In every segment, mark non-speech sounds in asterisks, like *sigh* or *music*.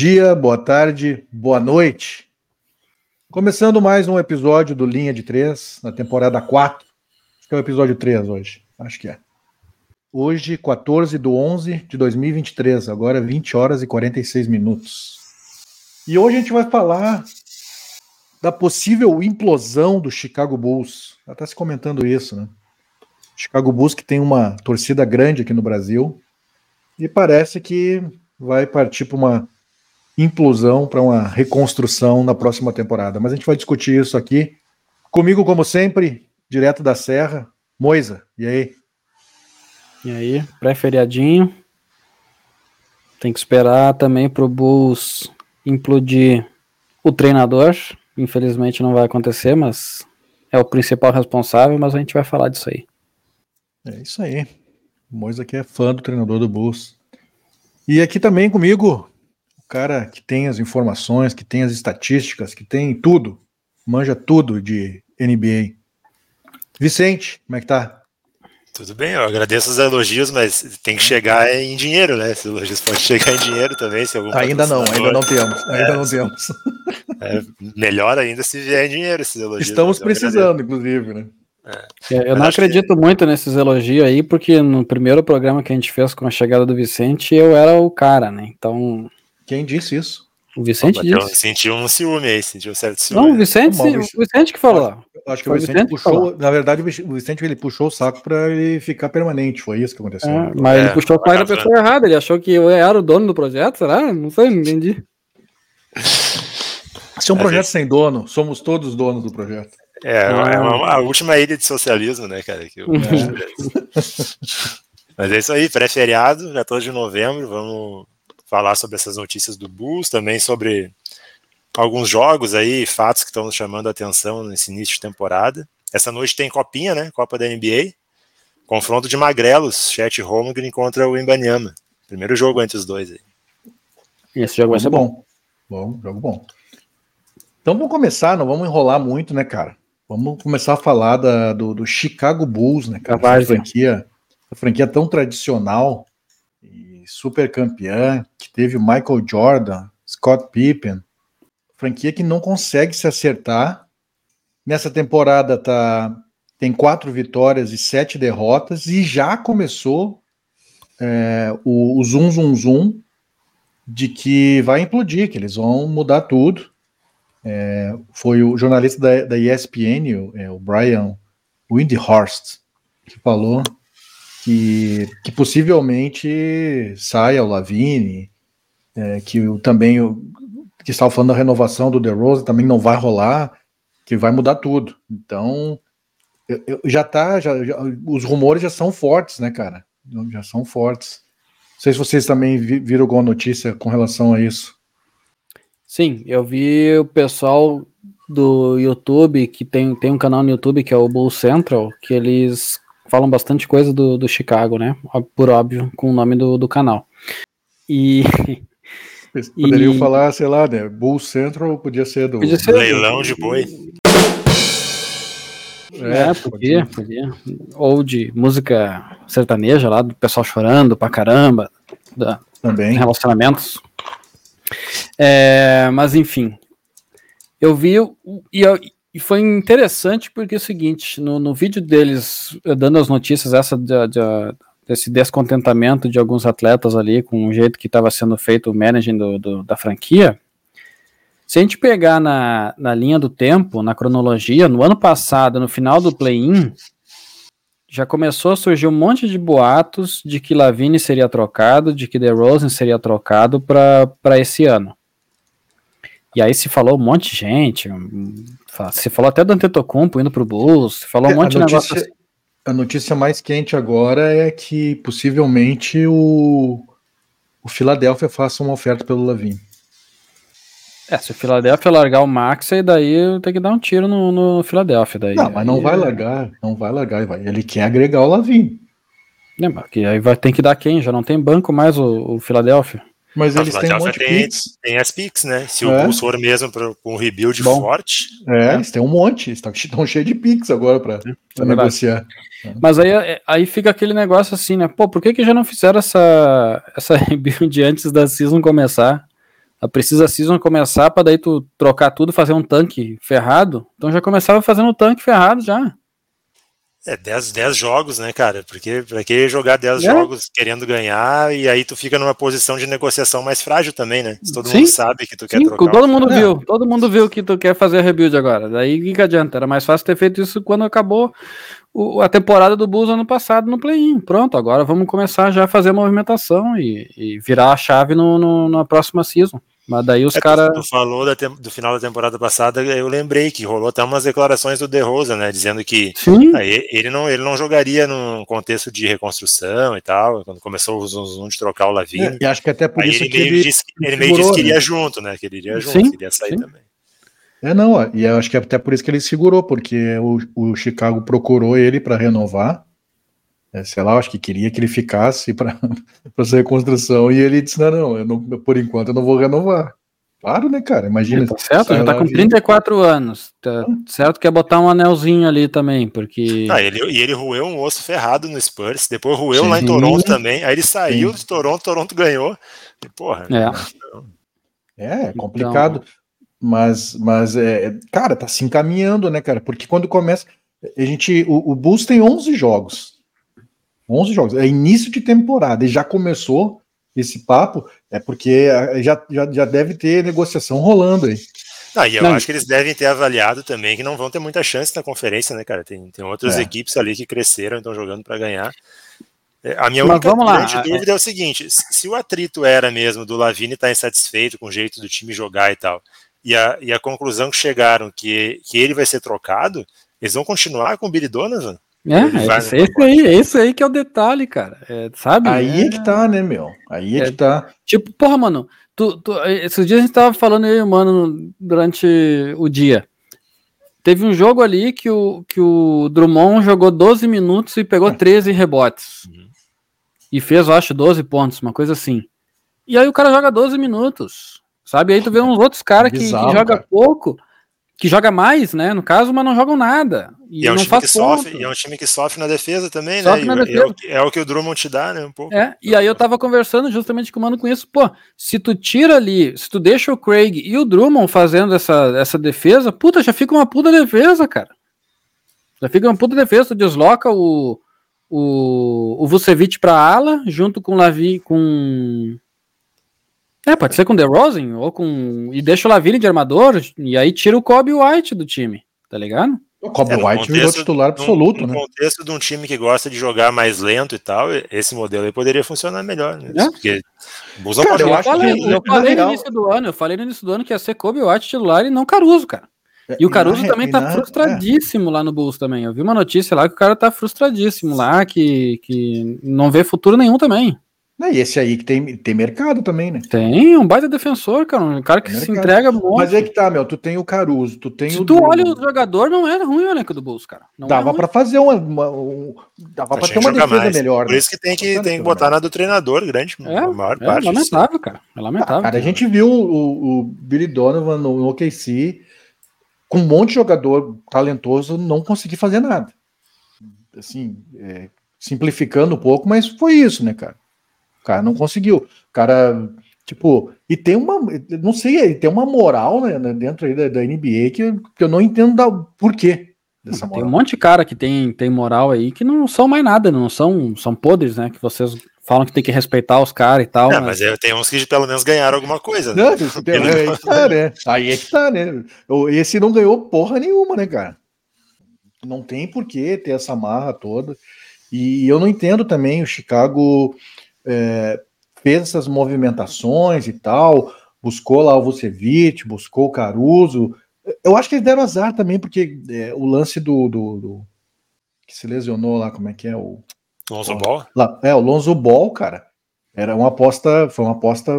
dia, boa tarde, boa noite. Começando mais um episódio do Linha de Três, na temporada 4. Acho que é o episódio 3 hoje. Acho que é. Hoje, 14 de 11 de 2023, agora 20 horas e 46 minutos. E hoje a gente vai falar da possível implosão do Chicago Bulls. Já está se comentando isso, né? Chicago Bulls que tem uma torcida grande aqui no Brasil e parece que vai partir para uma implosão, para uma reconstrução na próxima temporada. Mas a gente vai discutir isso aqui. Comigo, como sempre, direto da Serra, Moisa. E aí? E aí, pré-feriadinho. Tem que esperar também para o Bulls implodir o treinador. Infelizmente não vai acontecer, mas é o principal responsável, mas a gente vai falar disso aí. É isso aí. O Moisa aqui é fã do treinador do Bulls. E aqui também comigo, cara que tem as informações, que tem as estatísticas, que tem tudo, manja tudo de NBA. Vicente, como é que tá? Tudo bem, eu agradeço os elogios, mas tem que chegar em dinheiro, né? Esses elogios podem chegar em dinheiro também. Se algum ainda não, ainda não temos. *laughs* Ainda é, não temos. *laughs* É, melhor ainda se vier em dinheiro esses elogios. Estamos precisando, inclusive, né? É. Eu não acredito que... muito nesses elogios aí, porque no primeiro programa que a gente fez com a chegada do Vicente, eu era o cara, né? Então. Quem disse isso? O Vicente disse. Eu senti um ciúme aí, senti um certo ciúme. Não, o Vicente, Bom, o Vicente que falou. Acho, que o Vicente, Vicente puxou, na verdade, o Vicente ele puxou o saco para ele ficar permanente, foi isso que aconteceu. É, mas é, ele puxou o saco da pessoa errada, ele achou que eu era o dono do projeto, será? Não sei, não entendi. Se é um projeto sem dono, somos todos donos do projeto. É, é ah. é uma, a última ilha de socialismo, né, cara? Que eu... *laughs* é. *laughs* Mas é isso aí, pré-feriado, já tô de novembro, vamos falar sobre essas notícias do Bulls, também sobre alguns jogos aí, fatos que estão nos chamando a atenção nesse início de temporada. Essa noite tem copinha, né? Copa da NBA. Confronto de magrelos, Chet Holmgren contra o Imbanyama. Primeiro jogo entre os dois aí. Esse jogo vai ser bom. Bom, jogo bom. Então vamos começar, não vamos enrolar muito, né, cara? Vamos começar a falar da, do, do, Chicago Bulls, né, cara? Essa franquia, a franquia tão tradicional e super campeã, que teve o Michael Jordan, Scott Pippen, franquia que não consegue se acertar. Nessa temporada tá, tem quatro vitórias e sete derrotas e já começou é, o, o zoom, zoom, zoom de que vai implodir, que eles vão mudar tudo. É, foi o jornalista da, da ESPN, o, é, o Brian Windhorst, que falou que, que possivelmente saia o Lavine, é, que o, também que estava falando da renovação do DeRozan também não vai rolar, que vai mudar tudo. Então, eu, eu, já tá, já, já, os rumores já são fortes, né, cara? Já são fortes. Não sei se vocês também viram alguma notícia com relação a isso. Sim, eu vi o pessoal do YouTube, que tem, tem um canal no YouTube que é o Bull Central, que eles falam bastante coisa do, do Chicago, né? Por óbvio, com o nome do, do canal. E. *laughs* poderiam e... falar, sei lá, né? Bull Central podia ser do. Podia ser leilão de boi. É, podia, podia. Ou de música sertaneja lá, do pessoal chorando pra caramba. Da, Também. Relacionamentos. É, mas enfim, eu vi e, e, foi interessante porque é o seguinte, no, no vídeo deles eh, dando as notícias essa de, de, desse descontentamento de alguns atletas ali com o jeito que estava sendo feito o managing do, do, da franquia, se a gente pegar na, na linha do tempo, na cronologia, no ano passado, no final do play-in, já começou a surgir um monte de boatos de que Lavine seria trocado, de que DeRozan seria trocado para esse ano. E aí se falou um monte de gente, se falou até do Antetokounmpo indo pro Bulls, se falou um é, monte notícia, de negócio assim. A notícia mais quente agora é que possivelmente o, o Philadelphia faça uma oferta pelo Lavine. É, se o Philadelphia largar o Max, aí daí tem que dar um tiro no, no Philadelphia. Daí. Não, mas não aí, vai largar, não vai largar. Vai. Ele quer agregar o Lavin. É, mas aí vai ter que dar quem? Já não tem banco mais o, o Philadelphia. Mas eles têm um monte tem, de picks. Tem as picks, né? Se é. o Bulls for mesmo para um rebuild Bom, forte. É, né? eles têm um monte. Estão, estão *laughs* cheios de picks agora para é negociar. Mas aí, aí fica aquele negócio assim, né? Pô, por que, que já não fizeram essa, essa *laughs* rebuild antes da season começar? a precisa season começar para daí tu trocar tudo, fazer um tanque ferrado. Então já começava fazendo o tanque ferrado já. É, 10, 10 jogos, né, cara? Porque pra que jogar 10 é. jogos querendo ganhar e aí tu fica numa posição de negociação mais frágil também, né? Se todo Sim. mundo sabe que tu quer Sim, trocar. Todo mundo viu, todo mundo viu que tu quer fazer rebuild agora. Daí o que adianta? Era mais fácil ter feito isso quando acabou o, a temporada do Bulls ano passado no play-in. Pronto, agora vamos começar já a fazer a movimentação e, e virar a chave no, no, na próxima season. Mas daí os é, caras. Tu, falou da do final da temporada passada, eu lembrei que rolou até umas declarações do De Rosa, né? Dizendo que ah, ele, não, ele não jogaria num contexto de reconstrução e tal, quando começou o zoom de trocar o Lavigne. É, e acho que até por Aí isso ele que ele, disse, ele meio disse que iria né? junto, né? Que ele iria junto, sim, queria sair sim. também. É, não, e eu acho que é até por isso que ele segurou, porque o, o Chicago procurou ele para renovar. É, sei lá, acho que queria que ele ficasse para essa *laughs* reconstrução, e ele disse: não, não, eu não, por enquanto eu não vou renovar. Claro, né, cara? Imagina. Tá certo, já tá com 34 anos. Tá certo que é botar um anelzinho ali também, porque. Ah, ele, e ele roeu um osso ferrado no Spurs, depois roeu Sim. lá em Toronto também. Aí ele saiu Sim. de Toronto, Toronto ganhou. E, porra. É, é, é complicado. Então... Mas, mas é, cara, tá se encaminhando, né, cara? Porque quando começa. A gente. O, o Bulls tem 11 jogos. 11 jogos. É início de temporada e já começou esse papo, é porque já, já, já deve ter negociação rolando aí. Ah, e eu não. acho que eles devem ter avaliado também que não vão ter muita chance na conferência, né, cara? Tem, tem outras é. equipes ali que cresceram, estão jogando para ganhar. É, a minha Mas única grande lá. dúvida é o seguinte: se o atrito era mesmo do Lavini estar tá insatisfeito com o jeito do time jogar e tal, e a, e a conclusão que chegaram que, que ele vai ser trocado, eles vão continuar com o Billy Donovan? É, é esse, esse aí, esse aí que é o detalhe, cara. É, sabe? Aí é... é... que tá, né, meu? Aí é, é, que tá. Tipo, porra, mano, tu, tu, esses dias a gente tava falando aí, mano, durante o dia. Teve um jogo ali que o, que o Drummond jogou 12 minutos e pegou 13 rebotes. Uhum. E fez, eu acho, 12 pontos, uma coisa assim. E aí o cara joga 12 minutos. Sabe? Aí tu vê uns outros cara que, que joga cara. pouco que joga mais, né, no caso, mas não jogam nada. E, e é um não time que sofre, e é um time que sofre na defesa também, né, sofre né? Defesa. É, o, é, o, que o Drummond te dá, né, um pouco. É, e aí eu tava conversando justamente com o Mano com isso, pô, se tu tira ali, se tu deixa o Craig e o Drummond fazendo essa, essa defesa, puta, já fica uma puta defesa, cara. Já fica uma puta defesa, tu desloca o o, o Vucevic pra ala, junto com o Lavi, com é, pode ser com The Rosen ou com. E deixa o Lavine de armador, e aí tira o Kobe White do time, tá ligado? O Kobe é, White contexto, virou titular absoluto, no, no né? No contexto de um time que gosta de jogar mais lento e tal, esse modelo aí poderia funcionar melhor, né? É? Porque o cara, eu, falei, que, eu falei no início do ano, eu falei no início do ano que ia ser Kobe White titular e não Caruso, cara. É, e o Caruso também tá na, frustradíssimo é. lá no Bulls também. Eu vi uma notícia lá que o cara tá frustradíssimo lá, que, que não vê futuro nenhum também. E esse aí que tem, tem mercado também, né? Tem, um baita defensor, cara. Um cara que se entrega muito. Mas é que tá, meu. Tu tem o Caruso, tu tem Se o. tu Drugo. olha o jogador, não é ruim o elenco do Bulls, cara. Não dava é pra fazer uma. uma um, dava pra ter uma defesa mais. melhor. Por né? isso que tem que, tem que botar na do treinador grande. É, a maior é parte. lamentável, cara. É lamentável. Ah, cara, a gente viu o, o Billy Donovan no, no OKC com um monte de jogador talentoso não conseguir fazer nada. Assim, é, simplificando um pouco, mas foi isso, né, cara? O cara não conseguiu. O cara, tipo, e tem uma, não sei, tem uma moral né, dentro aí da, da NBA que, que eu não entendo da, por quê. Tem um monte de cara que tem, tem moral aí que não são mais nada, não são, são podres, né? Que vocês falam que tem que respeitar os caras e tal. É, mas, mas tem uns que pelo menos ganharam alguma coisa. Né? Não, tem, é, aí, tá, né? aí é que tá, né? Esse não ganhou porra nenhuma, né, cara? Não tem por que ter essa marra toda. E eu não entendo também o Chicago é, fez essas movimentações e tal, buscou lá o Vucevic, buscou o Caruso. Eu acho que eles deram azar também, porque é, o lance do, do, do, que se lesionou lá, como é que é o Lonzo Ball? Lá, é, o Lonzo Ball, cara, era uma aposta, foi uma aposta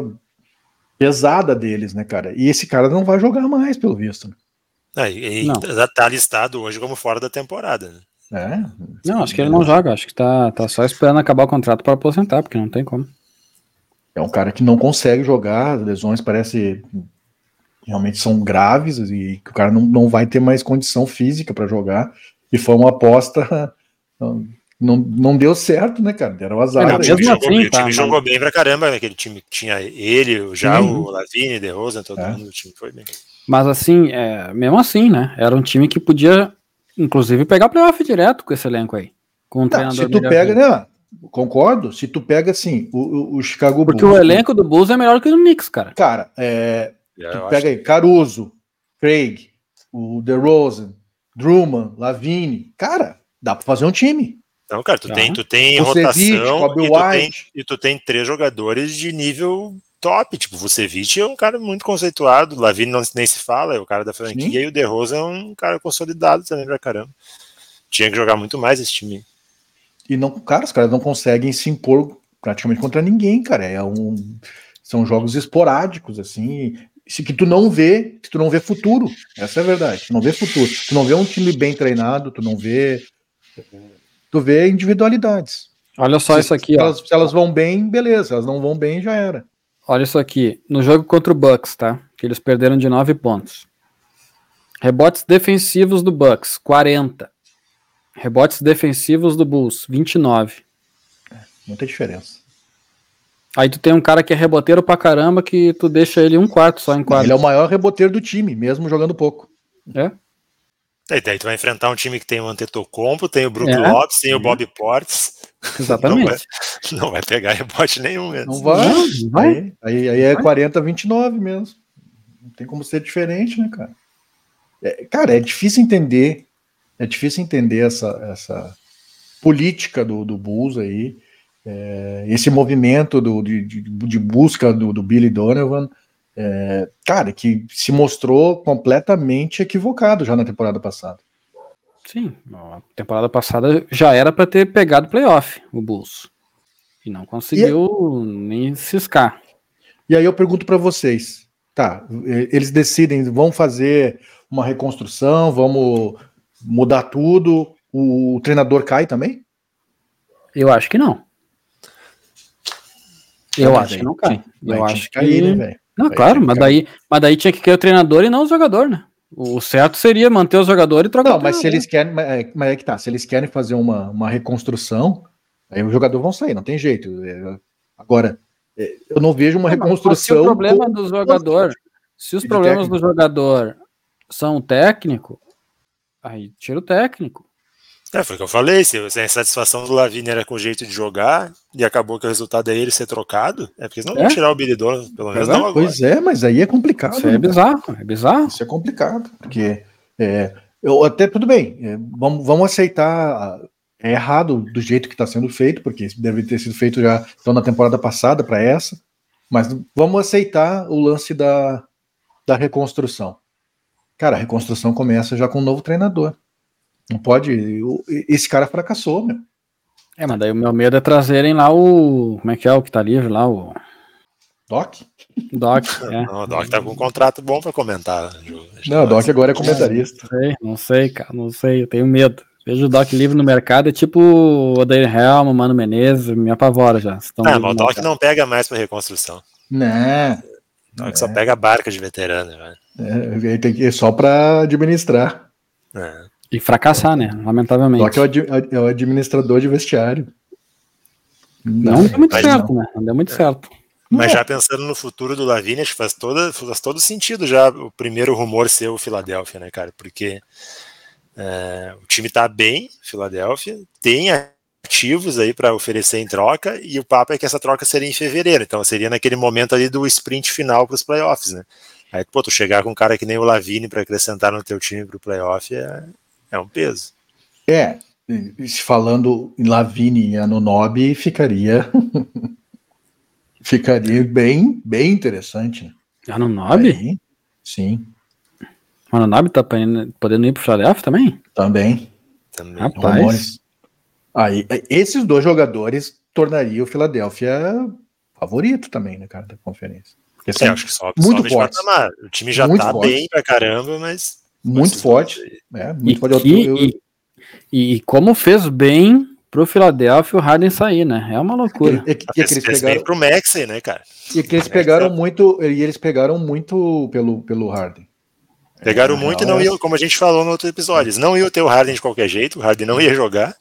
pesada deles, né, cara? E esse cara não vai jogar mais, pelo visto. Né? É, e, e tá listado hoje como fora da temporada, né? É. Não, acho que ele não joga, acho que tá, tá só esperando acabar o contrato para aposentar, porque não tem como. É um cara que não consegue jogar, as lesões parece realmente são graves e que o cara não, não vai ter mais condição física para jogar. E foi uma aposta não, não deu certo, né, cara? Era o azar. É, o time, jogou, assim, o tá, time jogou, bem pra caramba, né? aquele time que tinha ele, já Sim. o Lavini, De Rosa, todo é. mundo, o time foi bem. Mas assim, é, mesmo assim, né? Era um time que podia, inclusive, pegar playoff direto com esse elenco aí. Com um não, se tu pega, né? Concordo. Se tu pega assim, o, o Chicago Porque Bulls, o elenco do Bulls é melhor que o do Knicks, cara. Cara, é, é tu pega aí Caruso, Craig, o DeRozan, Drummond, Lavine. Cara, dá pra fazer um time. Não, cara, tu tá. tem, tu tem rotação e tu tem, e tu tem três jogadores de nível top. Tipo, Vucevic é um cara muito conceituado, Lavine não, nem se fala, é o cara da franquia, Sim. e o DeRozan é um cara consolidado também pra caramba. Tinha que jogar muito mais esse time. E não, cara, os caras não conseguem se impor praticamente contra ninguém, cara. É um, são jogos esporádicos, assim, que tu não vê, que tu não vê futuro. Essa é a verdade. Tu não vê futuro. Tu não vê um time bem treinado, tu não vê tu vê individualidades. Olha só se, isso aqui, se ó. Elas, se elas vão bem, beleza. Se elas não vão bem, já era. Olha isso aqui. No jogo contra o Bucks, tá? Que eles perderam de 9 pontos. Rebotes defensivos do Bucks, 40. Rebotes defensivos do Bulls, 29. É, muita diferença. Aí tu tem um cara que é reboteiro pra caramba que tu deixa ele um quarto só em quadro. Ele é o maior reboteiro do time, mesmo jogando pouco. É? E daí tu vai enfrentar um time que tem o Antetokounmpo, tem o Brook é. Lopes, tem o Bob Portes. Exatamente. Não vai, *laughs* não vai, pegar rebote nenhum mesmo. Não vai. Não, vai. Aí, aí é 40-29 mesmo. Não tem como ser diferente, né, cara? É, cara, é difícil entender. É difícil entender essa, essa política do, do Bulls aí. É, esse movimento do, de, de busca do, do Billy Donovan é, cara, que se mostrou completamente equivocado já na temporada passada. Sim, a temporada passada já era para ter pegado playoff o Bulls e não conseguiu e... nem ciscar. E aí eu pergunto para vocês, tá? Eles decidem, vão fazer uma reconstrução, vamos mudar tudo. O, o treinador cai também? Eu acho que não. Eu acho que não cai. Eu acho que cair, né, não, claro, mas daí, mas daí tinha que ter o treinador e não o jogador, né? O certo seria manter o jogador e trocar Não, mas se eles querem, é, mas é que tá, se eles querem fazer uma, uma reconstrução, aí os jogadores vão sair, não tem jeito. É, agora, é, eu não vejo uma não, reconstrução. Se o problema do jogador, se os problemas técnico. do jogador são técnico, aí tira o técnico. É, foi o que eu falei. Se, a insatisfação do Lavini era com o jeito de jogar e acabou que o resultado é ele ser trocado, é porque não é? vão tirar o Billy Donovan, pelo menos é, não agora. Pois é, mas aí é complicado. Isso é né? bizarro, é bizarro. Isso é complicado, porque é, eu até tudo bem, é, vamos, vamos aceitar. É errado do jeito que está sendo feito, porque deve ter sido feito já então, na temporada passada para essa, mas vamos aceitar o lance da, da reconstrução. Cara, a reconstrução começa já com um novo treinador. Não pode. Esse cara fracassou, meu. É, mas daí o meu medo é trazerem lá o. Como é que é o que tá livre lá? O. Doc? Doc, *laughs* é. Não, o Doc tá com um contrato bom para comentar. Não, o Doc agora é comentarista. Não sei, não sei, cara, não sei, eu tenho medo. Vejo o Doc livre no mercado, é tipo o Odair Helm, Mano Menezes, me apavora já. Ah, mas o Doc não pega mais para reconstrução. Né? O Doc é. só pega barca de veterano. É, tem que, é só para administrar. É. E fracassar, né? Lamentavelmente. Só que é o, é administrador de vestiário. Não, não deu muito certo, não. né? Não deu muito certo. Mas já pensando no futuro do Lavigne, acho que faz, toda, faz todo sentido já o primeiro rumor ser o Philadelphia, né, cara? Porque é, o time tá bem, Philadelphia, tem ativos aí para oferecer em troca, e o papo é que essa troca seria em fevereiro, então seria naquele momento ali do sprint final para os playoffs, né? Aí, pô, tu chegar com um cara que nem o Lavigne para acrescentar no teu time para o playoff é, é um peso. É, falando em Lavini e Anunobi, ficaria *laughs* ficaria bem, bem interessante. Anunobi? Aí, sim. Anunobi tá podendo ir pro Philadelphia também? Também. também. Rapaz. Aí, esses dois jogadores tornariam o Philadelphia favorito também, né, cara, da conferência. Porque é, acho que só, muito forte. O time já muito tá forte. bem pra caramba, mas muito forte. É, muito e, forte. Que, eu, eu... E, e, como fez bem pro Philadelphia o Harden sair, né? É uma loucura. E, e, e eles pegaram pro Maxey, né, cara? E que eles pegaram muito, e eles pegaram muito pelo, pelo Harden. Pegaram é, muito e não é. iam, como a gente falou no outro episódio, eles não iam ter o Harden de qualquer jeito, o Harden não ia jogar.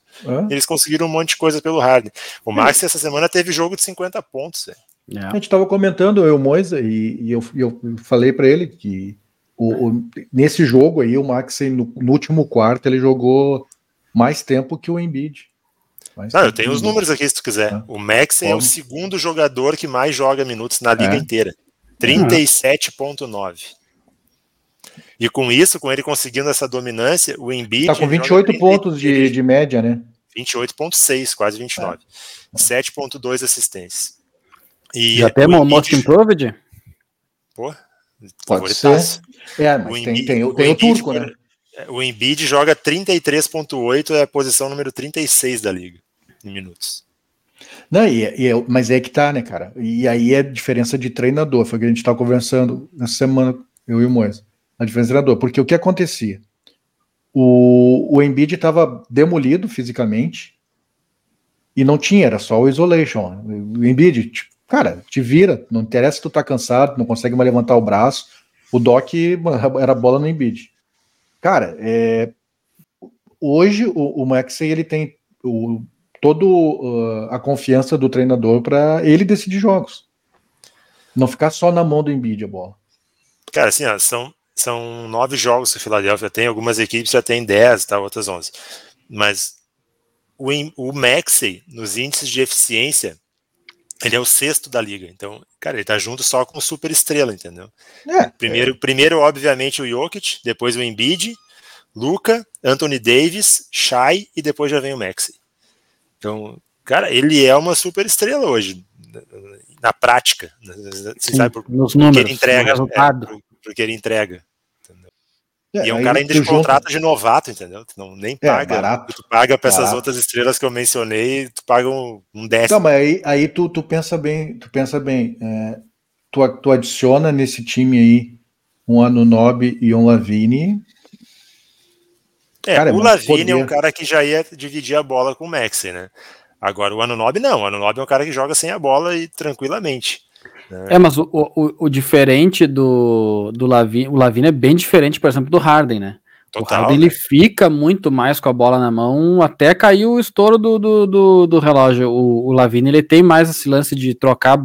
eles conseguiram um monte de coisa pelo Harden. O Max essa semana teve jogo de 50 pontos. É. A gente estava comentando, eu, Moisa, e, e eu, eu falei para ele que o, o, nesse jogo aí, o Max, no, no, último quarto, ele jogou mais tempo que o Embiid. Não, eu tenho os números aqui se tu quiser. Ah, o Max é o segundo jogador que mais joga minutos na liga é. inteira. 37,9. E com isso, com ele conseguindo essa dominância, o Embiid. Tá com 28 pontos de, de média, né? 28,6, quase 29. É. 7,2 assistências. E Já temos o Most Improved? Pô, Pode ser. É, mas o tem, Embiid, tem, tem, o, o turco, né? O Embiid joga 33,8, é a posição número 36 da liga, em minutos. Não, e, e, mas é que tá, né, cara? E aí é diferença de treinador. Foi o que a gente estava conversando nessa semana, eu e o Moisés a diferença de treinador. Porque o que acontecia? O, o Embiid estava demolido fisicamente e não tinha, era só o isolation. O Embiid, tipo, cara, te vira, não interessa se tu tá cansado, não consegue mais levantar o braço. O Doc era bola no Embiid. Cara, é, hoje o, o Maxey ele tem o, todo uh, a confiança do treinador para ele decidir jogos. Não ficar só na mão do Embiid a bola. Cara, assim, ó, são são nove jogos que o Philadelphia tem, algumas equipes já têm dez, tá, outras onze. Mas o, o Maxey, nos índices de eficiência, ele é o sexto da liga. Então, cara, ele tá junto só com o super estrela, entendeu? É, primeiro, é. primeiro, obviamente, o Jokic, depois o Embiid, Luca, Anthony Davis, Shai e depois já vem o Maxey. Então, cara, ele é uma super estrela hoje, na prática. Você Sim, sabe por, nos números, que ele entrega. No resultado. É, porque ele entrega. É, e é um cara ainda de contrato junto... de novato, entendeu? Tu não, nem é, paga. É, tu paga para essas outras estrelas que eu mencionei, tu paga um, um décimo. Não, mas aí, aí tu, tu pensa bem, tu pensa bem, é, tu, tu adiciona nesse time aí um Anunobi e um Lavine. É, cara, o Lavine é um cara que já ia dividir a bola com o Maxi, né? Agora o Anunobi não, o Anunobi é um cara que joga sem a bola e tranquilamente. É, mas o, o, o, diferente do, do Lavine, o Lavine é bem diferente, por exemplo, do Harden, né? Total, o Harden né? ele fica muito mais com a bola na mão, até caiu o estouro do, do, do, do relógio. O, o Lavine ele tem mais esse lance de trocar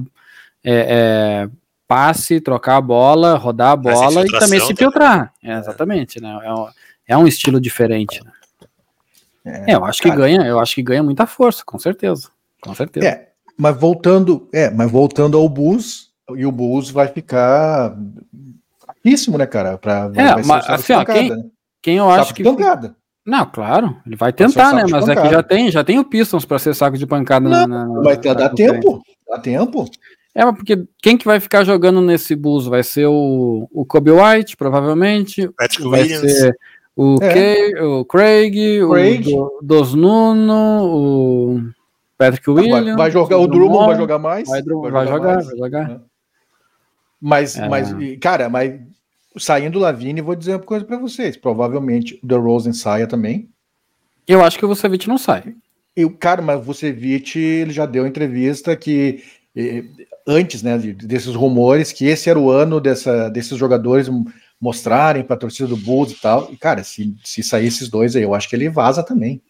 é, é, passe, trocar a bola, rodar a bola e também se filtrar. É, exatamente, né? É um, é um estilo diferente. Né? É, é eu acho cara, que ganha, eu acho que ganha muita força, com certeza. Com certeza. É, mas voltando, é, mas voltando ao Bulls, e o Bulls vai ficar fraquíssimo, né, cara? Pra, é, vai mas assim, ó, quem, né? quem eu acho que. Pancada. Não, claro, ele vai tentar, né? Mas é que já tem, já tem o Pistons para ser saco de pancada. Não, na, na, mas dá tempo, dá tempo. É, porque quem que vai ficar jogando nesse Bulls? Vai ser o, o Kobe White, provavelmente. Patrick vai Williams. ser o, é. Kay, o Craig, Craig. o Dos Nuno, o Patrick Williams. Vai, vai jogar, o Drummond vai jogar mais? Vai, vai, vai jogar, vai jogar. É. Mas, é. mas, cara, mas saindo Lavine, vou dizer uma coisa para vocês. Provavelmente o Rosen saia também. Eu acho que o Vucevic não sai. Eu, cara, mas o Vucevic, ele já deu entrevista que antes, né, desses rumores, que esse era o ano dessa, desses jogadores mostrarem para a torcida do Bulls e tal. E, cara, se, se sair esses dois aí, eu acho que ele vaza também.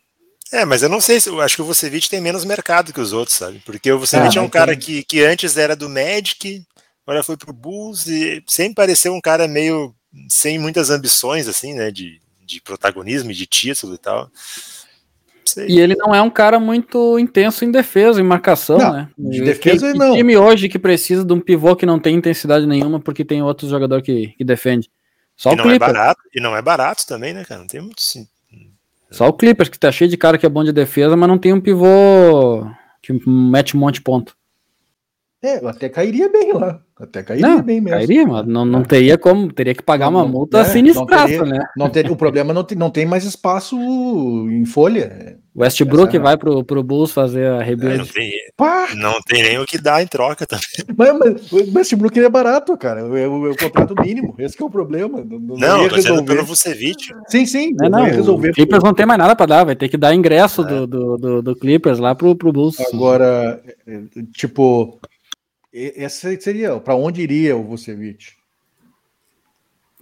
É, mas eu não sei se eu acho que o Vucevic tem menos mercado que os outros, sabe? Porque o Vucevic ah, é um cara que, que antes era do Magic, agora foi pro Bulls e sempre pareceu um cara meio sem muitas ambições, assim, né? De, de protagonismo e de título e tal. Sei. E ele não é um cara muito intenso em defesa, em marcação, não, né? De defesa que, não. time hoje que precisa de um pivô que não tem intensidade nenhuma porque tem outro jogador que, que defende. Só e o não é Clipper. é barato, e não é barato também, né, cara? Não tem muito, só o Clippers, que tá cheio de cara que é bom de defesa, mas não tem um pivô que mete um monte de ponto. É, até cairia bem lá. Até cairia não, bem mesmo. Cairia, mas não, não teria como, teria que pagar uma multa é, sinistraça, né? Não ter, o problema não tem, não tem mais espaço em folha. Westbrook Essa... vai pro, pro Bulls fazer a rebuild. É, não, tem, não tem nem o que dar em troca também. Mas, mas o Westbrook é barato, cara. É o, é o contrato mínimo. Esse é o problema. Não, não, não dizendo pelo Vucevic. Sim, sim. Não, não, resolver. O Clippers não tem mais nada para dar. Vai ter que dar ingresso é. do, do, do, do, Clippers lá pro, pro Bulls. Agora, tipo, essa seria para onde iria o Vucevic?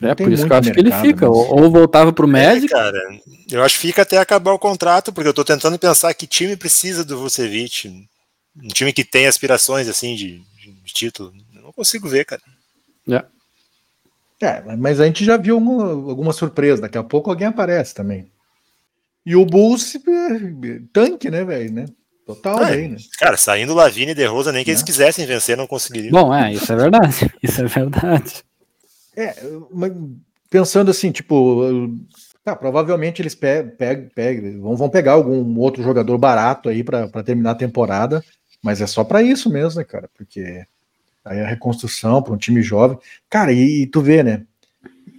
É, por isso que eu acho mercado, que ele fica. Mas... Ou, voltava pro Magic. É, cara, eu acho que fica até acabar o contrato, porque eu tô tentando pensar que time precisa do Vucevic. Um time que tem aspirações, assim, de, de título. Eu não consigo ver, cara. É. É, mas a gente já viu uma, alguma surpresa. Daqui a pouco alguém aparece também. E o Bulls, é, tanque, né, velho, né? Total é, aí, né? Cara, saindo Lavine e De Rosa, nem que eles é. quisessem vencer, não conseguiriam. Bom, é, isso é verdade. *laughs* Isso é verdade. É, mas pensando assim, tipo, tá, provavelmente eles pegam, pegam, vão, vão pegar algum outro jogador barato aí para terminar a temporada, mas é só para isso mesmo, né, cara? Porque aí a reconstrução para um time jovem. Cara, e, e tu vê, né?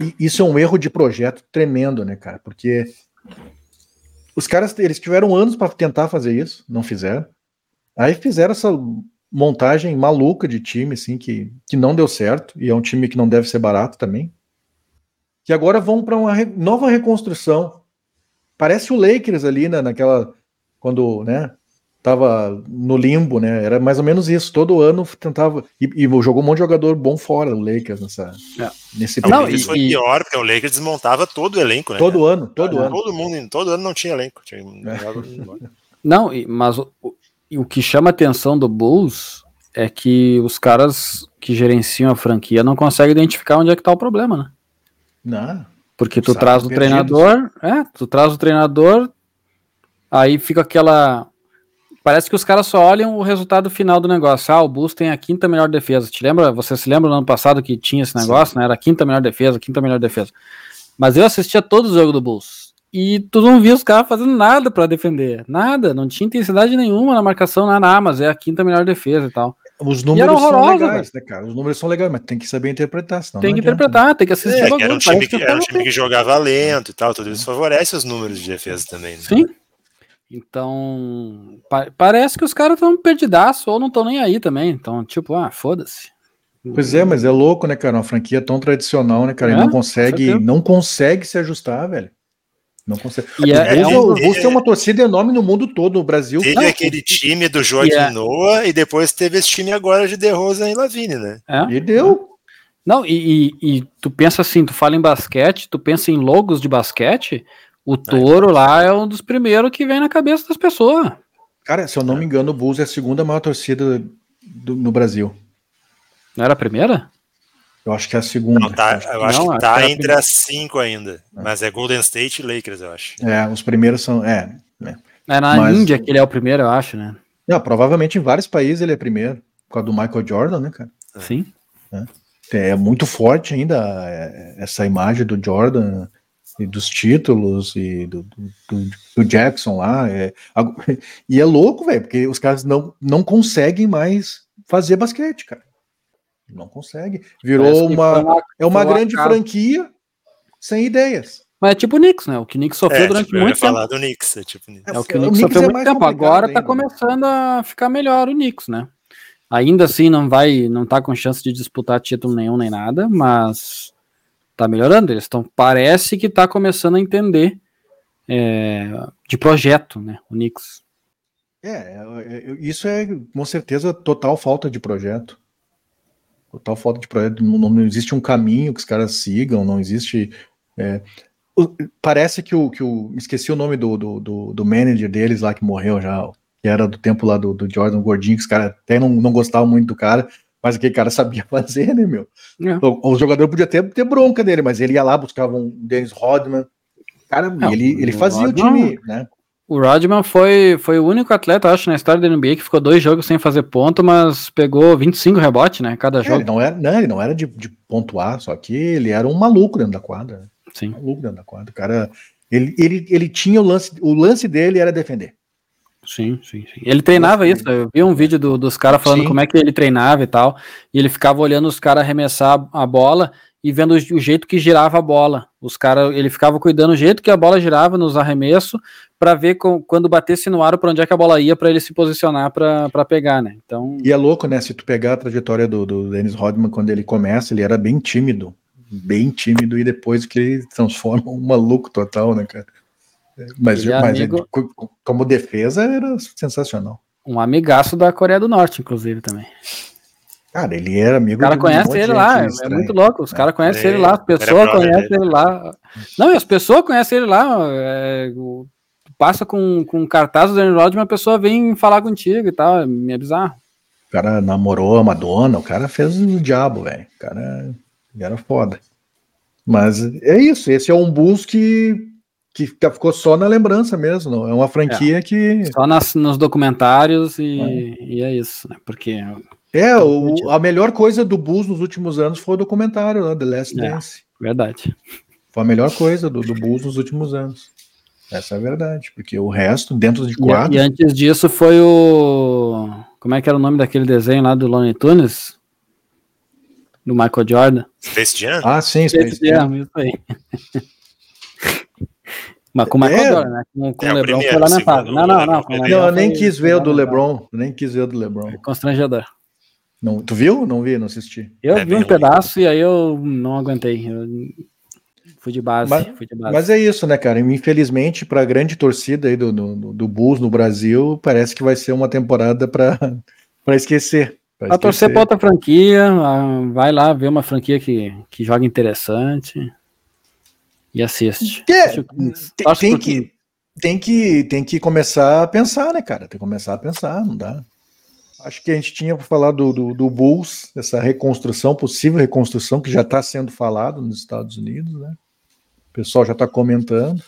E isso é um erro de projeto tremendo, né, cara? Porque os caras eles tiveram anos para tentar fazer isso, não fizeram. Aí fizeram essa montagem maluca de time, assim, que, que não deu certo, e é um time que não deve ser barato também. Que agora vão para uma re nova reconstrução. Parece o Lakers ali na, naquela. Quando, né? Tava no limbo, né? Era mais ou menos isso. Todo ano tentava. E, e jogou um monte de jogador bom fora do Lakers nessa, é. nesse Não, isso foi pior, porque o Lakers desmontava todo o elenco, né? Todo ano, todo ano. Todo mundo, todo ano não tinha elenco. Tinha... É. Não, *laughs* mas o, e o que chama a atenção do Bulls é que os caras que gerenciam a franquia não conseguem identificar onde é que tá o problema, né? Não. Porque tu traz o treinador, é, tu traz o treinador, aí fica aquela. Parece que os caras só olham o resultado final do negócio. Ah, o Bulls tem a quinta melhor defesa. Te lembra? Você se lembra no ano passado que tinha esse negócio, Sim. né? Era a quinta melhor defesa, quinta melhor defesa. Mas eu assistia todos os jogos do Bulls e tu não via os caras fazendo nada para defender. Nada, não tinha intensidade nenhuma na marcação, nada, ah, mas é a quinta melhor defesa e tal. Os números são legais, né, cara? Os números são legais, mas tem que saber interpretar. Tem que interpretar, tem que assistir é, Era um time, que, era um time que jogava lento e tal, tudo isso favorece os números de defesa também. Né? Sim. Então, pa parece que os caras estão perdidaço ou não estão nem aí também. Então, tipo, ah, foda-se. Pois é, mas é louco, né, cara? Uma franquia tão tradicional, né, cara? É, e não consegue, não consegue se ajustar, velho. Não consegue. E é, é, o Bulls tem uma torcida enorme no mundo todo, no Brasil. Teve não, aquele time do Joaquim é. Noah e depois teve esse time agora de De Rosa e Lavine, né? É. E deu. Não, e, e, e, tu pensa assim, tu fala em basquete, tu pensa em logos de basquete, o touro lá é um dos primeiros que vem na cabeça das pessoas. Cara, se eu não me engano, o Bulls é a segunda maior torcida do, no Brasil. Não era a primeira? Eu acho que é a segunda. Não, tá, eu acho não, que tá entre as cinco ainda. É. Mas é Golden State e Lakers, eu acho. É, os primeiros são. É, é. é na mas, Índia que ele é o primeiro, eu acho, né? Não, provavelmente em vários países ele é primeiro. Por causa do Michael Jordan, né, cara? Sim. É, é muito forte ainda é, essa imagem do Jordan e dos títulos e do, do, do Jackson lá. É, *laughs* e é louco, velho, porque os caras não, não conseguem mais fazer basquete, cara. Não consegue. Virou uma, uma, É uma grande franquia sem ideias. Mas é tipo o Knicks, né? O que o Knicks sofreu é, durante tipo, muito tempo. falar do Knicks, é tipo É, o que o Knicks sofreu é muito tempo. Agora tá ainda. tá começando a ficar melhor o Knicks, né? Ainda assim não vai, não tá com chance de disputar título nenhum nem nada, mas tá melhorando. Eles estão, parece que tá começando a entender é, de projeto, né? O Knicks. É, é, é isso é com certeza total falta de projeto total falta de projeto, não, não, existe um caminho que os caras sigam, não existe. É, parece que o, que o. Esqueci o nome do, do, do, do, manager deles lá que morreu já, que era do tempo lá do, do Jordan Gordinho, que os caras até não, não gostavam muito do cara, mas aquele cara sabia *laughs* fazer, né, meu? É. O, o, jogador podia até ter bronca dele, mas ele ia lá, buscava um Dennis Rodman. Cara, não, ele, ele fazia o time, né? O Rodman foi, foi o único atleta, acho, na história da NBA que ficou dois jogos sem fazer ponto, mas pegou 25 rebotes, né? Cada é, jogo. Ele não era, não, ele não era de, de, pontuar, só que ele era um maluco dentro da quadra. Sim. Um maluco dentro da quadra. O cara, ele, ele, ele tinha o lance, o lance dele era defender. Sim, sim, sim. Ele treinava isso. Eu vi um vídeo do, dos caras falando sim. como é que ele treinava e tal. E ele ficava olhando os caras arremessar a bola e vendo o jeito que girava a bola. Os caras, ele ficava cuidando do jeito que a bola girava nos arremessos para ver com, quando batesse no ar para onde é que a bola ia para ele se posicionar para pegar, né? Então. E é louco, né? Se tu pegar a trajetória do, do Dennis Rodman quando ele começa, ele era bem tímido, bem tímido e depois que ele transforma um maluco total, né, cara? Mas, é mas amigo... como defesa era sensacional. Um amigaço da Coreia do Norte, inclusive, também. Cara, ele era amigo. Cara conhece um ele lá, é muito louco. Os é. caras conhecem é, ele lá, as pessoas conhecem ele lá. Não, e as pessoas conhecem ele lá. É, passa com, com cartaz do Daniel Rodman, uma pessoa vem falar contigo e tal. É, é bizarro. O cara namorou a Madonna, o cara fez o diabo, velho. O cara era foda. Mas é isso, esse é um bus que, que ficou só na lembrança mesmo. É uma franquia é, que. Só nas, nos documentários e é. e é isso, né? Porque é, o, a melhor coisa do Bulls nos últimos anos foi o documentário, né, The Last é, Dance. Verdade. Foi a melhor coisa do, do Bulls nos últimos anos. Essa é a verdade, porque o resto, dentro de quadros... E, e, antes disso foi o... Como é que era o nome daquele desenho lá do Looney Tunes? Do Michael Jordan? Space Jam? Ah, sim, Space, Space Jam. Jam. Isso aí. Mas com o Michael é, Jordan, né? Com, com é, o LeBron primeiro, foi lamentável. Não, não, não. não eu nem quis ver o do LeBron. Nem quis ver o do LeBron. É constrangedor. Não, tu viu? Não vi, não assisti. Eu é vi um pedaço e aí eu não aguentei. Eu fui de base, mas, fui de base. Mas é isso, né, cara? Infelizmente, para a grande torcida aí do, do, do Bulls no Brasil, parece que vai ser uma temporada para *laughs* esquecer. Pra torcer para outra franquia, vai lá ver uma franquia que, que joga interessante e assiste. Que, tem, tem que, tem, que, tem que começar a pensar, né, cara? Tem que começar a pensar, não dá. Acho que a gente tinha para falar do, do, do, Bulls, essa reconstrução, possível reconstrução, que já está sendo falado nos Estados Unidos, né? O pessoal já está comentando.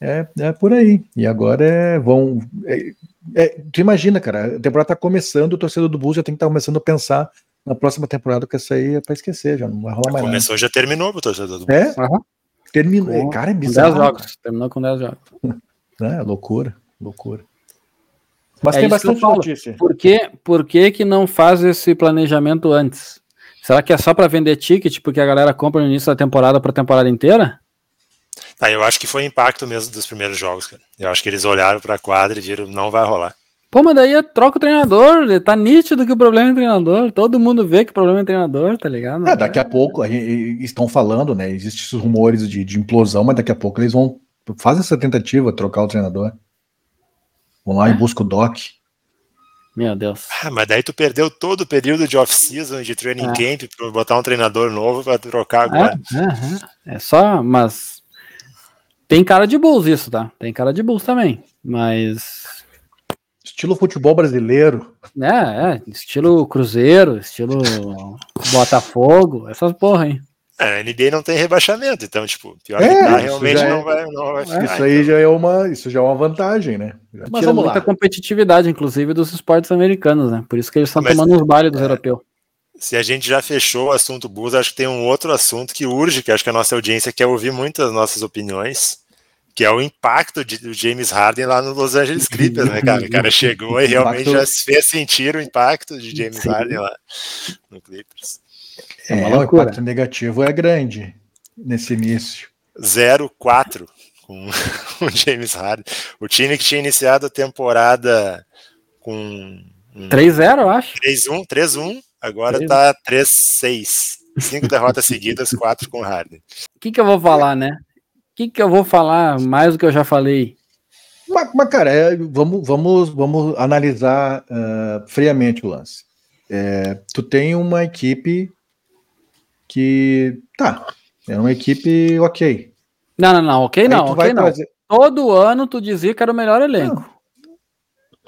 É, é por aí. E agora é, vão. É, é, tu imagina, cara, a temporada está começando, o torcedor do Bulls já tem que estar tá começando a pensar na próxima temporada, que essa aí é para esquecer, já não vai rolar mais. Começou, nada. já terminou o torcedor do Bulls. É? Uhum. Terminou. Cara, é bizarro. 10 jogos. Terminou com 10 jogos. *laughs* É, loucura, loucura. Mas é tem bastante notícia. Por, que, por que, que não faz esse planejamento antes? Será que é só para vender ticket, porque a galera compra no início da temporada para a temporada inteira? Ah, eu acho que foi impacto mesmo dos primeiros jogos, cara. Eu acho que eles olharam para a quadra e viram, não vai rolar. Pô, mas daí é troca o treinador, tá nítido que o problema é o treinador, todo mundo vê que o problema é o treinador, tá ligado? É, daqui a pouco, a gente, estão falando, né, existem esses rumores de, de implosão, mas daqui a pouco eles vão fazer essa tentativa, trocar o treinador. Vão lá é? e busca o Doc. Meu Deus. Ah, mas daí tu perdeu todo o período de off-season, de training é. camp, para botar um treinador novo para trocar agora. É, é, só, mas tem cara de Bulls isso, tá? Tem cara de Bulls também, mas... Estilo futebol brasileiro. É, é, estilo Cruzeiro, estilo Botafogo, essas porra, hein? É, a NBA não tem rebaixamento, então, tipo, pior é, que tá, realmente é, não, vai, não vai ficar. Isso aí então. já é uma, isso já é uma vantagem, né? Mas Tira muita lá. competitividade, inclusive, dos esportes americanos, né? Por isso que eles estão tomando os bailes dos é, europeus. Se a gente já fechou o assunto Bulls, acho que tem um outro assunto que urge, que acho que a nossa audiência quer ouvir muitas nossas opiniões, que é o impacto de, do James Harden lá no Los Angeles Clippers, né, cara? O cara *laughs* chegou e realmente impacto... já se fez sentir o impacto de James Sim. Harden lá no Clippers. É, é o impacto negativo é grande nesse início. 0-4 com *laughs* o James Harden. O time que tinha iniciado a temporada com. Um, 3-0, eu acho. 3-1, 3-1, agora 3 tá 3-6. Cinco derrotas seguidas, quatro com Harden. O que, que eu vou falar, né? O que, que eu vou falar mais do que eu já falei? Mas, mas cara, é, vamos, vamos, vamos analisar uh, friamente o lance. É, tu tem uma equipe que tá, é uma equipe ok. Não, não, não, ok Aí não, ok não. Trazer... Todo ano tu dizia que era o melhor elenco.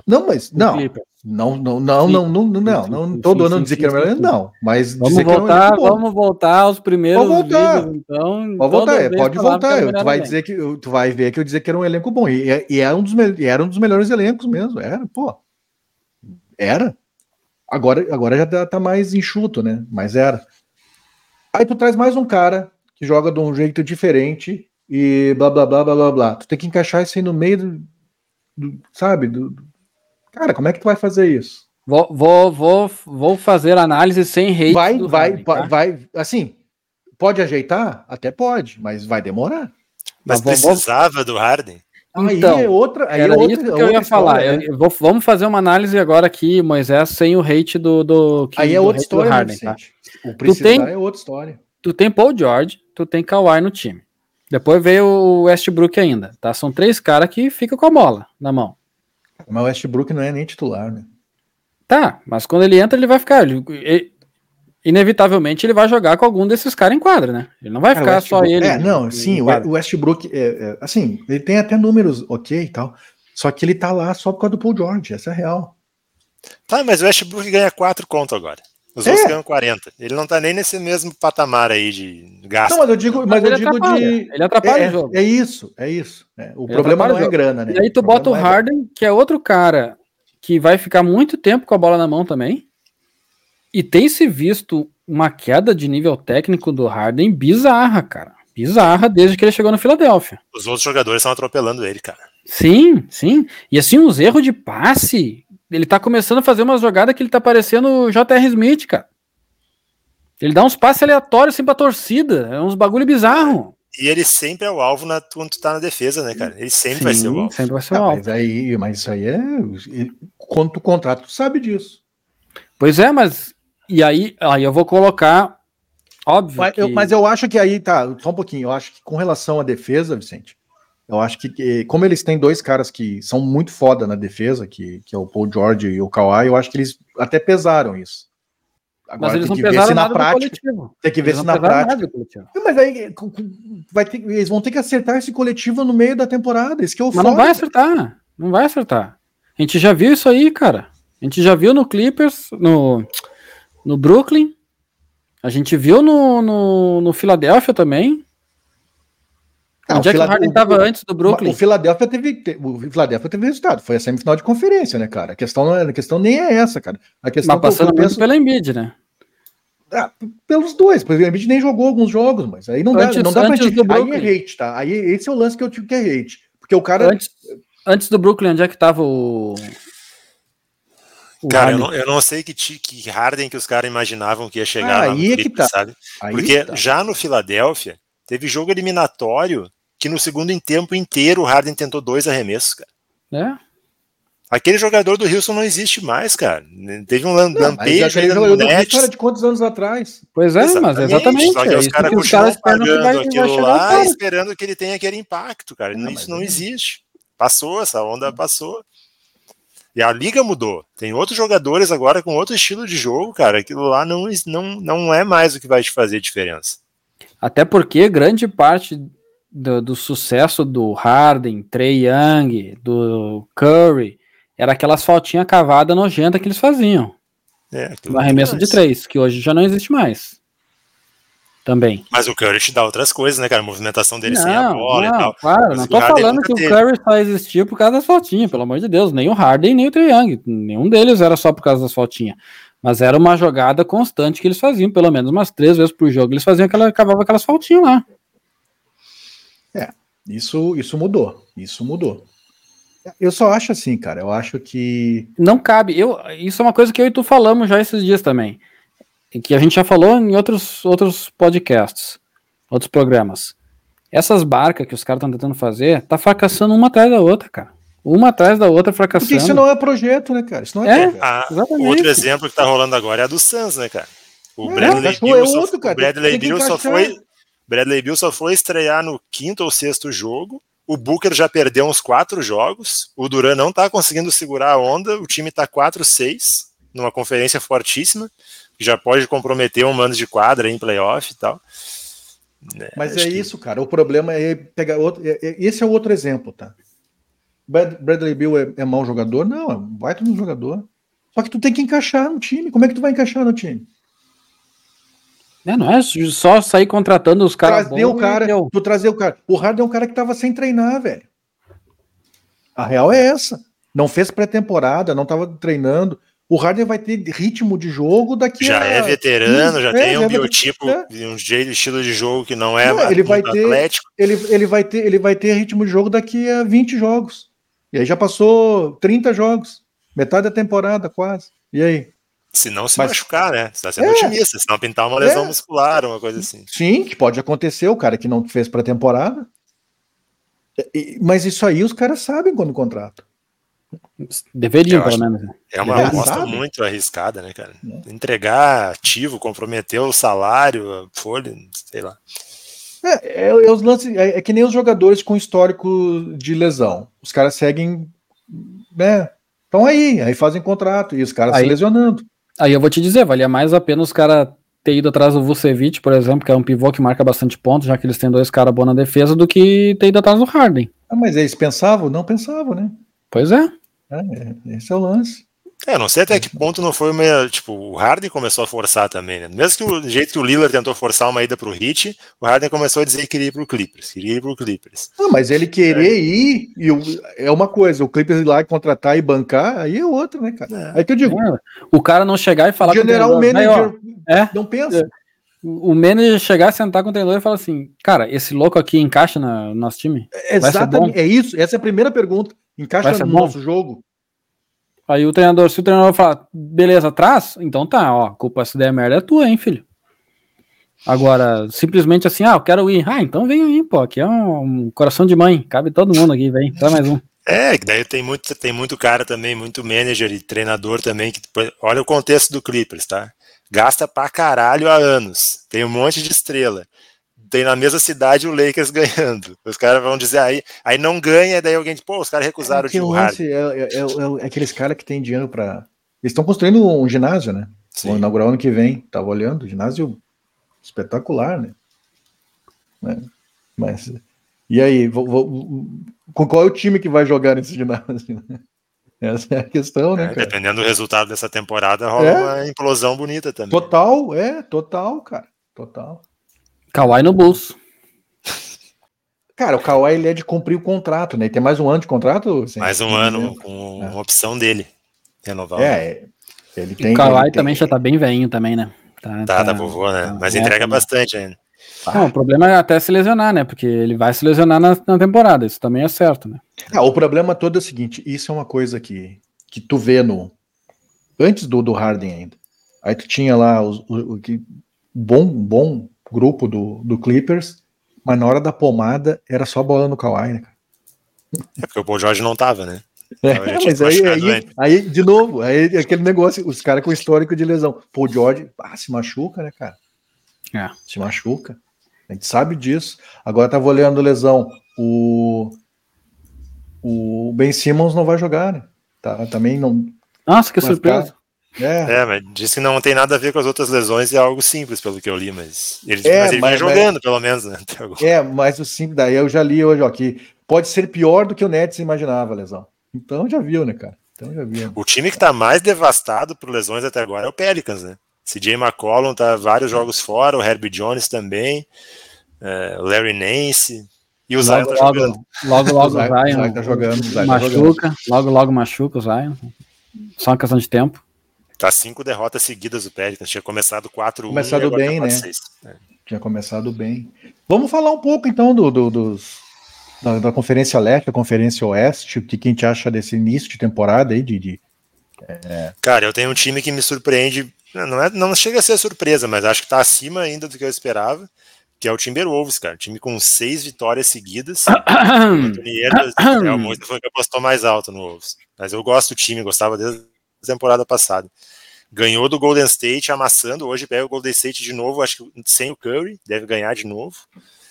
Não, não mas não. Não, não, não, não, não, não, não, todo ano dizia que era o melhor não. Mas vamos voltar, vamos voltar aos primeiros pode voltar. vídeos, então. Pode voltar, é, pode voltar. Tu vai dizer que tu vai ver que eu dizer que era um elenco bom e, e era um dos era um dos melhores elencos mesmo, era, pô. Era. Agora, agora já tá, tá mais enxuto, né? Mas era. Aí tu traz mais um cara que joga de um jeito diferente e blá blá blá blá blá blá. Tu tem que encaixar isso aí no meio do, do sabe? Do... Cara, como é que tu vai fazer isso? Vou, vou, vou, vou fazer análise sem hate. Vai, vai, tá? vai, assim, pode ajeitar? Até pode, mas vai demorar. Mas, mas precisava vou... do Harden? Aí então, é outra, aí era é outra, isso que eu ia falar. Né? Eu vou, vamos fazer uma análise agora aqui, Moisés, sem o hate do. do que, aí é outra história, Harden, tá? O tu tem, é outra história. Tu tem Paul George, tu tem Kawhi no time. Depois veio o Westbrook ainda, tá? São três caras que ficam com a bola na mão. Mas o Westbrook não é nem titular, né? Tá, mas quando ele entra, ele vai ficar. Ele, ele, inevitavelmente ele vai jogar com algum desses caras em quadra, né? Ele não vai ficar só ele. É, não, sim, o Westbrook, é, é, assim, ele tem até números ok e tal, só que ele tá lá só por causa do Paul George, essa é real. Tá, mas o Westbrook ganha 4 conto agora. Os é. outros ganham 40. Ele não tá nem nesse mesmo patamar aí de gasto. Não, mas eu digo, mas, mas eu digo de. Ele atrapalha é, o jogo. É isso, é isso. É. O ele problema não é grana, né? E aí tu bota o é Harden, que é outro cara que vai ficar muito tempo com a bola na mão também. E tem se visto uma queda de nível técnico do Harden bizarra, cara. Bizarra desde que ele chegou no Filadélfia. Os outros jogadores estão atropelando ele, cara. Sim, sim. E assim, uns erros de passe. Ele tá começando a fazer uma jogada que ele tá parecendo o J.R. Smith, cara. Ele dá uns passes aleatórios assim pra torcida. É uns bagulho bizarro. E ele sempre é o alvo na, quando tu tá na defesa, né, cara? Ele sempre sim, vai ser o alvo. Sempre vai ser o ah, alvo. Mas, aí, mas isso aí é. Quando tu contrata, tu sabe disso. Pois é, mas e aí, aí eu vou colocar. Óbvio. Mas, que... eu, mas eu acho que aí, tá, só um pouquinho. Eu acho que com relação à defesa, Vicente, eu acho que, como eles têm dois caras que são muito foda na defesa, que, que é o Paul George e o Kawhi, eu acho que eles até pesaram isso. Agora mas eles tem que ver se na prática. Tem que ver eles se na prática. Mas aí vai ter, eles vão ter que acertar esse coletivo no meio da temporada. Isso que é o Mas foda. não vai acertar. Não vai acertar. A gente já viu isso aí, cara. A gente já viu no Clippers, no no Brooklyn. A gente viu no, no, no Philadelphia também. Ah, Onde é que o Harden estava antes do Brooklyn? O Philadelphia teve, o Philadelphia teve resultado. Foi a semifinal de conferência, né, cara? A questão, a questão nem é essa, cara. A questão mas passando penso... pela Embiid, né? Ah, pelos dois, porque o Embiid nem jogou alguns jogos, mas aí não antes, dá, não dá pra gente. Aí é hate, tá? Aí esse é o lance que eu tive que é hate. Porque o cara. Antes, antes do Brooklyn, onde é que tava o. Cara, eu não, eu não, sei que, que Harden que os caras imaginavam que ia chegar ah, aí é que tá. sabe? Porque tá. já no Filadélfia, teve jogo eliminatório que no segundo tempo inteiro o Harden tentou dois arremessos, cara. É? Aquele jogador do Houston não existe mais, cara. Teve um lampejo jogador do Houston era de quantos anos atrás? Pois é, exatamente. mas exatamente. Só que é os caras continuam pagando aquilo lá, esperando que ele tenha aquele impacto, cara. Não, isso não é. existe. Passou, essa onda passou. E a liga mudou. Tem outros jogadores agora com outro estilo de jogo, cara. Aquilo lá não, não, não é mais o que vai te fazer diferença. Até porque grande parte do, do sucesso do Harden, Trey Young, do Curry, era aquelas faltinhas cavadas nojenta que eles faziam. É, no arremesso de três, que hoje já não existe mais também. Mas o Curry te dá outras coisas, né, cara? A movimentação dele não, sem a bola não, e tal. Claro, Mas não tô falando que o Curry só existiu por causa das faltinhas, pelo amor de Deus. Nem o Harden, nem o Trae Young. Nenhum deles era só por causa das faltinhas. Mas era uma jogada constante que eles faziam, pelo menos umas três vezes por jogo. Eles faziam aquela, cavavam aquelas faltinhas lá. É, isso, isso mudou. Isso mudou. Eu só acho assim, cara. Eu acho que. Não cabe. Eu, isso é uma coisa que eu e tu falamos já esses dias também que a gente já falou em outros, outros podcasts, outros programas. Essas barcas que os caras estão tentando fazer, tá fracassando uma atrás da outra, cara. Uma atrás da outra fracassando. Porque isso não é projeto, né, cara? Isso não é, é ah, Outro exemplo que tá rolando agora é a do Suns, né, cara? O é, Bradley Bill, é outro, só, Bradley Bill só foi Bradley Bill só foi estrear no quinto ou sexto jogo. O Booker já perdeu uns quatro jogos. O Duran não tá conseguindo segurar a onda. O time tá 4-6 numa conferência fortíssima que já pode comprometer um mano de quadra em playoff e tal. É, Mas é que... isso, cara. O problema é pegar outro. É, é, esse é outro exemplo, tá? Bradley Bill é, é mau jogador? Não, é um baita no jogador. Só que tu tem que encaixar no time. Como é que tu vai encaixar no time? É, não é só sair contratando os caras. Trazer o cara, tu trazer o cara. O Harden é um cara que tava sem treinar, velho. A real é essa. Não fez pré-temporada, não tava treinando o Harden vai ter ritmo de jogo daqui já a... é veterano, já é, tem um já biotipo, é. um jeito, estilo de jogo que não é não, ele vai ter, atlético. Ele, ele, vai ter, ele vai ter ritmo de jogo daqui a 20 jogos. E aí já passou 30 jogos, metade da temporada quase. E aí? Se não se Mas, machucar, né? Você tá sendo é, otimista, se não pintar uma lesão é, muscular, uma coisa assim. Sim, que pode acontecer, o cara que não fez pré-temporada. Mas isso aí os caras sabem quando contratam. Deveriam, pelo menos. Né? É uma é aposta muito arriscada, né, cara? É. Entregar ativo, comprometer o salário, folha, sei lá. É, é, é os lances, é, é, que nem os jogadores com histórico de lesão. Os caras seguem, né? Estão aí, aí fazem contrato e os caras aí, se lesionando. Aí eu vou te dizer, valia mais a pena os caras ter ido atrás do Vucevic, por exemplo, que é um pivô que marca bastante pontos, já que eles têm dois caras bons na defesa, do que ter ido atrás do Harden. Ah, mas eles pensavam? Não pensavam, né? Pois é. é esse é o lance. É, não sei até que ponto não foi uma. Tipo, o Harden começou a forçar também, né? Mesmo que o jeito que o Lillard tentou forçar uma ida pro Hit, o Harden começou a dizer que queria ir pro Clippers, queria ir pro Clippers. Não, mas ele querer é. ir e o, é uma coisa, o Clippers ir lá e contratar e bancar, aí é outra, né, cara? É. Aí que eu digo. É. O cara não chegar e falar General com o manager é, não pensa. É. O manager chegar, sentar com o treinador e falar assim: Cara, esse louco aqui encaixa no nosso time? Exatamente, é isso. Essa é a primeira pergunta. Encaixa no bom? nosso jogo? Aí o treinador, se o treinador falar, beleza, traz, então tá, ó, culpa essa ideia merda é tua, hein, filho. Agora, simplesmente assim, ah, eu quero ir. Ah, então vem aí, pô, aqui é um, um coração de mãe, cabe todo mundo aqui, vem, traz mais um. É, daí tem muito, tem muito cara também, muito manager e treinador também, que olha o contexto do Clippers, tá? Gasta pra caralho há anos, tem um monte de estrela tem na mesma cidade o Lakers *laughs* ganhando. Os caras vão dizer aí, aí não ganha, daí alguém diz, pô, os caras recusaram é de lance, é, é, é, é, aqueles caras que tem dinheiro para. Eles estão construindo um ginásio, né? Sim. Vão inaugurar ano que vem. Tava olhando, ginásio espetacular, né? né? Mas. E aí, vou, vou, com qual é o time que vai jogar nesse ginásio? *laughs* Essa é a questão, né? É, dependendo do resultado dessa temporada, rola é. uma implosão bonita também. Total, é, total, cara. Total. Kawhi no bolso. Cara, o Kawhi ele é de cumprir o contrato, né? Ele tem mais um ano de contrato? mais um ano com é. opção dele. Renovar. É, ele tem. O Kawhi também tem... já tá bem velhinho também, né? Tá, tá, tá vovô, né? Tá, Mas entrega é, bastante ainda. Não, o problema é até se lesionar, né? Porque ele vai se lesionar na, na, temporada, isso também é certo, né? Ah, o problema todo é o seguinte: isso é uma coisa que, que tu vê no. Antes do, do Harden ainda. Aí tu tinha lá os, o, o, bom, bom grupo do, do Clippers, mas na hora da pomada era só bola no Kawhi, né? É porque o Paul George não tava, né? É, mas aí, aí, aí, de novo, aí aquele negócio, os caras com histórico de lesão. Paul George, ah, se machuca, né, cara? É. Se machuca. A gente sabe disso. Agora tava olhando lesão. O, o Ben Simmons não vai jogar, né? Tá, também não. Nossa, que surpresa. Ficar, é. é, mas disse que não tem nada a ver com as outras lesões e é algo simples, pelo que eu li, mas ele, é, mas ele mas, jogando, mas, pelo menos, né? É, mas o simples, daí eu já li hoje, ó, que pode ser pior do que o Nets imaginava a lesão. Então já viu, né, cara? Então já viu. O time que tá mais devastado por lesões até agora é o Pelicans, né? CJ McCollum tá vários jogos fora, o Herbie Jones também, é, o Larry Nance. E o Zion logo, tá jogando. Logo, logo, *laughs* o Zion, Zion, tá jogando. Zion machuca, tá jogando. logo, logo machuca o Zion. Só uma questão de tempo. Tá cinco derrotas seguidas o Pelicans. Tinha começado 4-1. Começado bem, tá né? É. Tinha começado bem. Vamos falar um pouco então do, do dos, da, da, Conferência Leste, da Conferência Oeste, o que a gente acha desse início de temporada aí de. de é... Cara, eu tenho um time que me surpreende. Não, é, não chega a ser surpresa, mas acho que tá acima ainda do que eu esperava. Que é o Timberwolves, cara. Time com seis vitórias seguidas. *coughs* é, o Moisés foi que apostou mais alto no Wolves. Mas eu gosto do time, gostava desde temporada passada. Ganhou do Golden State, amassando. Hoje pega o Golden State de novo, acho que sem o Curry, deve ganhar de novo.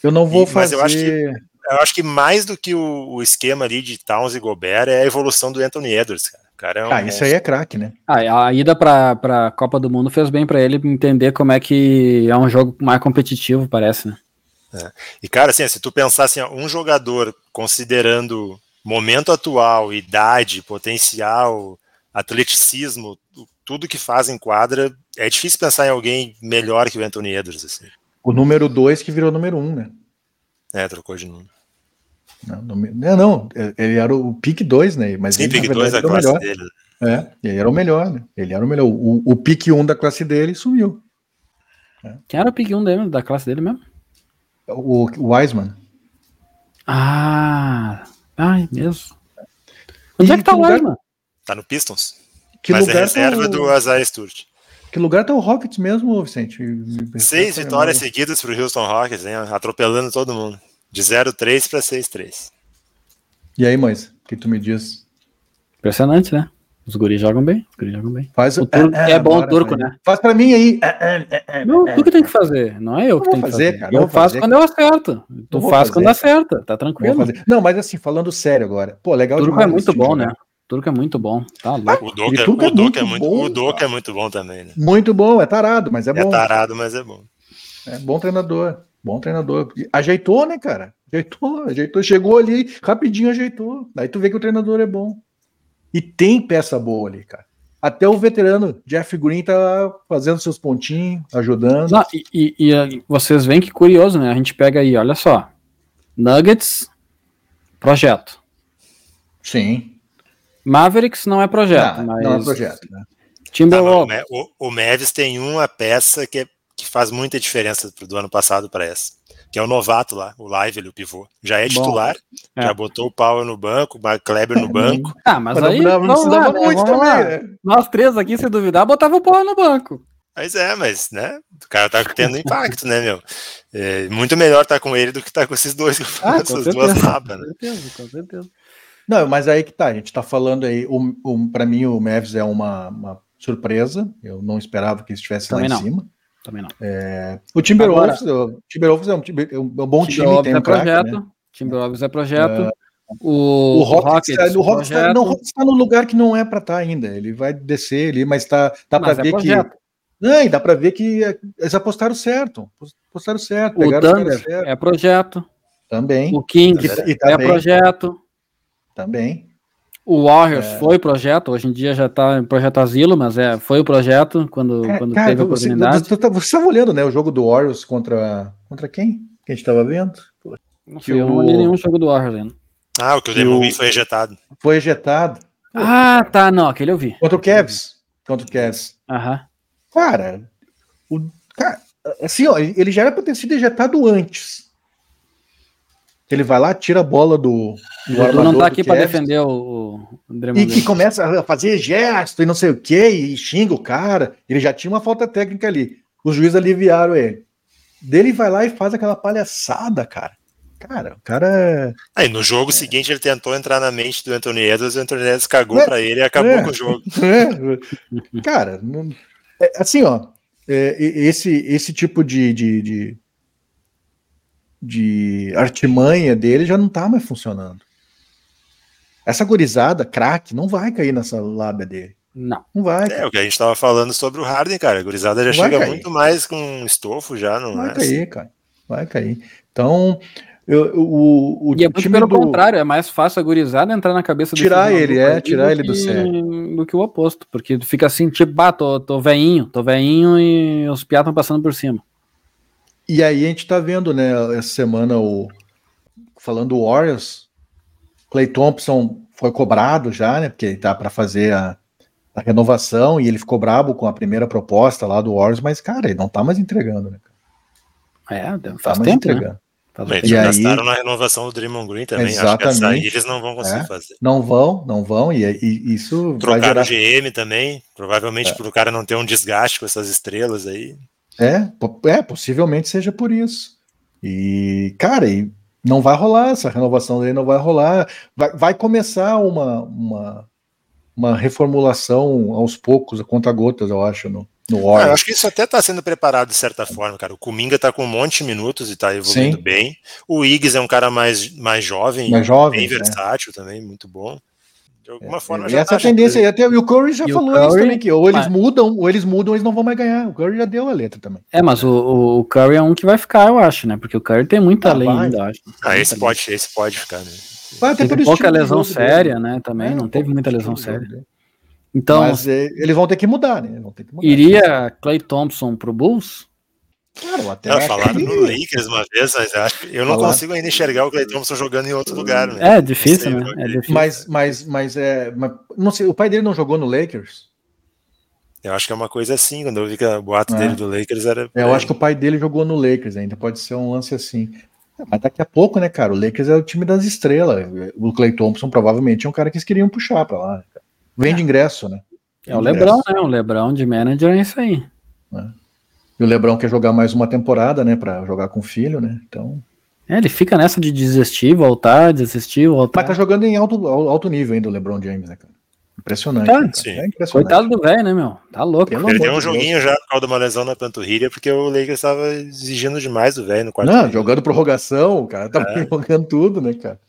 Eu não vou e, fazer. Mas eu acho que, eu acho que mais do que o, o, esquema ali de Towns e Gobert é a evolução do Anthony Edwards, cara. cara é um ah, monstro. isso aí é craque, né? Ah, a ida para a Copa do Mundo fez bem para ele entender como é que é um jogo mais competitivo, parece, né? É. E, cara, assim, se tu pensar assim, um jogador considerando momento atual, idade, potencial, atleticismo, tudo que faz em quadra, é difícil pensar em alguém melhor que o Anthony Edwards. Assim. O número 2 que virou número 1, um, né? É, trocou de número. Não, não, não, ele era o pick 2, né? Mas Sim, ele, pick 2 da classe melhor. dele. É, ele era o melhor, né? Ele era o melhor. O, o pick 1 um da classe dele sumiu. É. Quem era o pick 1 um dele, da classe dele mesmo? O, o Wiseman. Ah, ai, mesmo. Onde e é que tá o Wiseman? Tá no Pistons. Que mas lugar é reserva tá o... do Isaiah Sturt. Que lugar tá o Rockets mesmo, Vicente? Seis vitórias seguidas pro Houston Rockets, hein? atropelando todo mundo. De 0-3 para 6-3. E aí, mães, o que tu me diz? Impressionante, né? Os guris jogam bem, os guris jogam bem. Faz, o turco, é, é, é bom o turco, né? Faz pra mim aí. não, tu que tem que fazer, não é eu que tenho que fazer. Cara, eu faço fazer, quando eu acerto. Tu faz quando acerta, tá tranquilo. Não, mas assim, falando sério agora. Pô, legal o turco é muito bom, né? Turco é muito bom. Tá louco. O Doca, é, o Doca é, muito é muito bom. O Doca é muito bom também, né? Muito bom, é tarado, mas é, é bom. É tarado, mas é bom. É bom treinador. Bom treinador. Ajeitou, né, cara? Ajeitou, ajeitou. Chegou ali, rapidinho ajeitou. Aí tu vê que o treinador é bom. E tem peça boa ali, cara. Até o veterano Jeff Green tá fazendo seus pontinhos, ajudando. Não, e, e, e, vocês veem que curioso, né? A gente pega aí, olha só. Nuggets, projeto. Sim. Mavericks não é projeto, não, mas. Não é projeto, né? Timberwolves. Tá, o, o Mavis tem uma peça que, é, que faz muita diferença do ano passado para essa que é o novato lá, o Live, o pivô. Já é titular, Bom, é. já botou o Power no banco, o Kleber no banco. Ah, mas, aí não, não precisava lá, muito também. Né? Nós três aqui, se duvidar, botava o Power no banco. Mas é, mas, né, o cara tá tendo impacto, né, meu? É muito melhor estar tá com ele do que estar tá com esses dois, ah, essas duas rabas, né? Com certeza, com certeza. Não, mas aí que tá, a gente tá falando aí, o, o, pra mim o Mavs é uma, uma surpresa, eu não esperava que estivesse lá em não. cima. Também não. É, o Timberwolves, Agora, o Timberwolves é um, é um bom time, tem um é projeto. Crack, né? Timberwolves é projeto. É, o, o Rockets, Rockets, o Rockets tá, não, tá no lugar que não é para estar tá ainda. Ele vai descer ali, mas tá, dá para é ver projeto. que. Não, dá para ver que eles apostaram certo. Apostaram certo. O Thunder certo. é projeto. Também. O King é projeto. Também. O Warriors é. foi projeto, hoje em dia já está em projeto asilo, mas é, foi o projeto quando, é, quando cara, teve a oportunidade. Você, você estava olhando, né, o jogo do Warriors contra, contra quem? Que a gente estava vendo? Não sei, eu o... não olhei nenhum jogo do Warriors ainda. Ah, o que o Demon foi ejetado. Foi ejetado. Ah, tá, não, aquele eu vi. Contra o Cavs. Contra o Cavs. Aham. Cara, o, cara, assim, ó, ele já era para ter sido ejetado antes. Ele vai lá, tira a bola do. do o não tá aqui para defender o, o André E que começa a fazer gesto e não sei o que, e xinga o cara. Ele já tinha uma falta técnica ali. Os juízes aliviaram ele. Dele vai lá e faz aquela palhaçada, cara. Cara, o cara. Aí no jogo é. seguinte ele tentou entrar na mente do Anthony Edwards, o Anthony Edwards cagou é, para ele e acabou é, com o jogo. *laughs* É. Cara, não... É, assim, ó, é, esse, esse tipo de, de, de de artimanha dele já não tá mais funcionando. Essa gurizada, craque, não vai cair nessa lábia dele. Não. Não vai. É o que a gente tava falando sobre o Harden, cara. A gurizada já não chega muito mais com estofo já, não vai é cair, assim. cara. Vai cair. Então, eu, o, o e é muito pelo do... contrário, é mais fácil a gurizada entrar na cabeça Tirar ele, é, tirar ele do sério. Do que o oposto, porque fica assim, tipo, ah, tô, tô veinho, tô veinho e os piatos estão passando por cima. E aí a gente tá vendo, né, essa semana o falando do Warriors, Clay Thompson foi cobrado já, né, porque ele tá para fazer a, a, renovação e ele ficou brabo com a primeira proposta lá do Warriors, mas cara, ele não tá mais entregando, né? É, faz tá tempo, né? entregando. Né? Eles e gastaram aí, na renovação do Draymond Green também. Exatamente. Acho que eles não vão conseguir é, fazer. Não vão, não vão, e, e isso Trocaram gerar... o GM também, provavelmente é. para o cara não ter um desgaste com essas estrelas aí. É, é, possivelmente seja por isso. E, cara, e não vai rolar, essa renovação dele não vai rolar. Vai, vai começar uma, uma, uma reformulação aos poucos, a conta-gotas, eu acho, no, no Warriors. Ah, eu acho que isso até está sendo preparado de certa forma, cara. O Kuminga está com um monte de minutos e está evoluindo Sim. bem. O Iggs é um cara mais, mais jovem, mais jovem bem versátil é. também, muito bom de alguma é, forma. E essa tá tendência aí, até o Curry já e falou Curry, isso também, que ou eles mas... mudam, ou eles mudam, eles não vão mais ganhar. O Curry já deu a letra também. É, mas o, o Curry é um que vai ficar, eu acho, né? Porque o Curry tem muita ah, lei ainda, acho. Ah, esse pode, esse pode ficar, né? Vai pouca lesão séria, né? Também, é, não teve muita lesão séria. Então, mas é, eles vão ter que mudar, né? Ter que mudar. Iria Clay Thompson pro Bulls? Claro, até não, falaram no Lakers uma vez, mas acho, eu não Falar... consigo ainda enxergar o Clay Thompson jogando em outro lugar. Né? É difícil, sei, né? É difícil. Mas, mas, mas, é, mas, não sei, o pai dele não jogou no Lakers? Eu acho que é uma coisa assim, quando eu vi que o boato é. dele do Lakers era. É, eu acho que o pai dele jogou no Lakers ainda, pode ser um lance assim. Mas daqui a pouco, né, cara? O Lakers é o time das estrelas. O Clay Thompson provavelmente é um cara que eles queriam puxar pra lá. Né, Vende é. ingresso, né? é o Lebrão, né? O Lebrão de manager é isso aí. É. E o Lebron quer jogar mais uma temporada, né, para jogar com o filho, né? Então. É, ele fica nessa de desistir, voltar, desistir, voltar. Mas tá jogando em alto, alto nível ainda o LeBron James, né, cara? Impressionante. Tá, é impressionante. Coitado do velho, né, meu? Tá louco. Ele deu um joguinho já por causa de uma lesão na panturrilha, porque o Lakers estava exigindo demais do velho no quarto. Não, jogando prorrogação, o cara tava é. *laughs* jogando tudo, né, cara?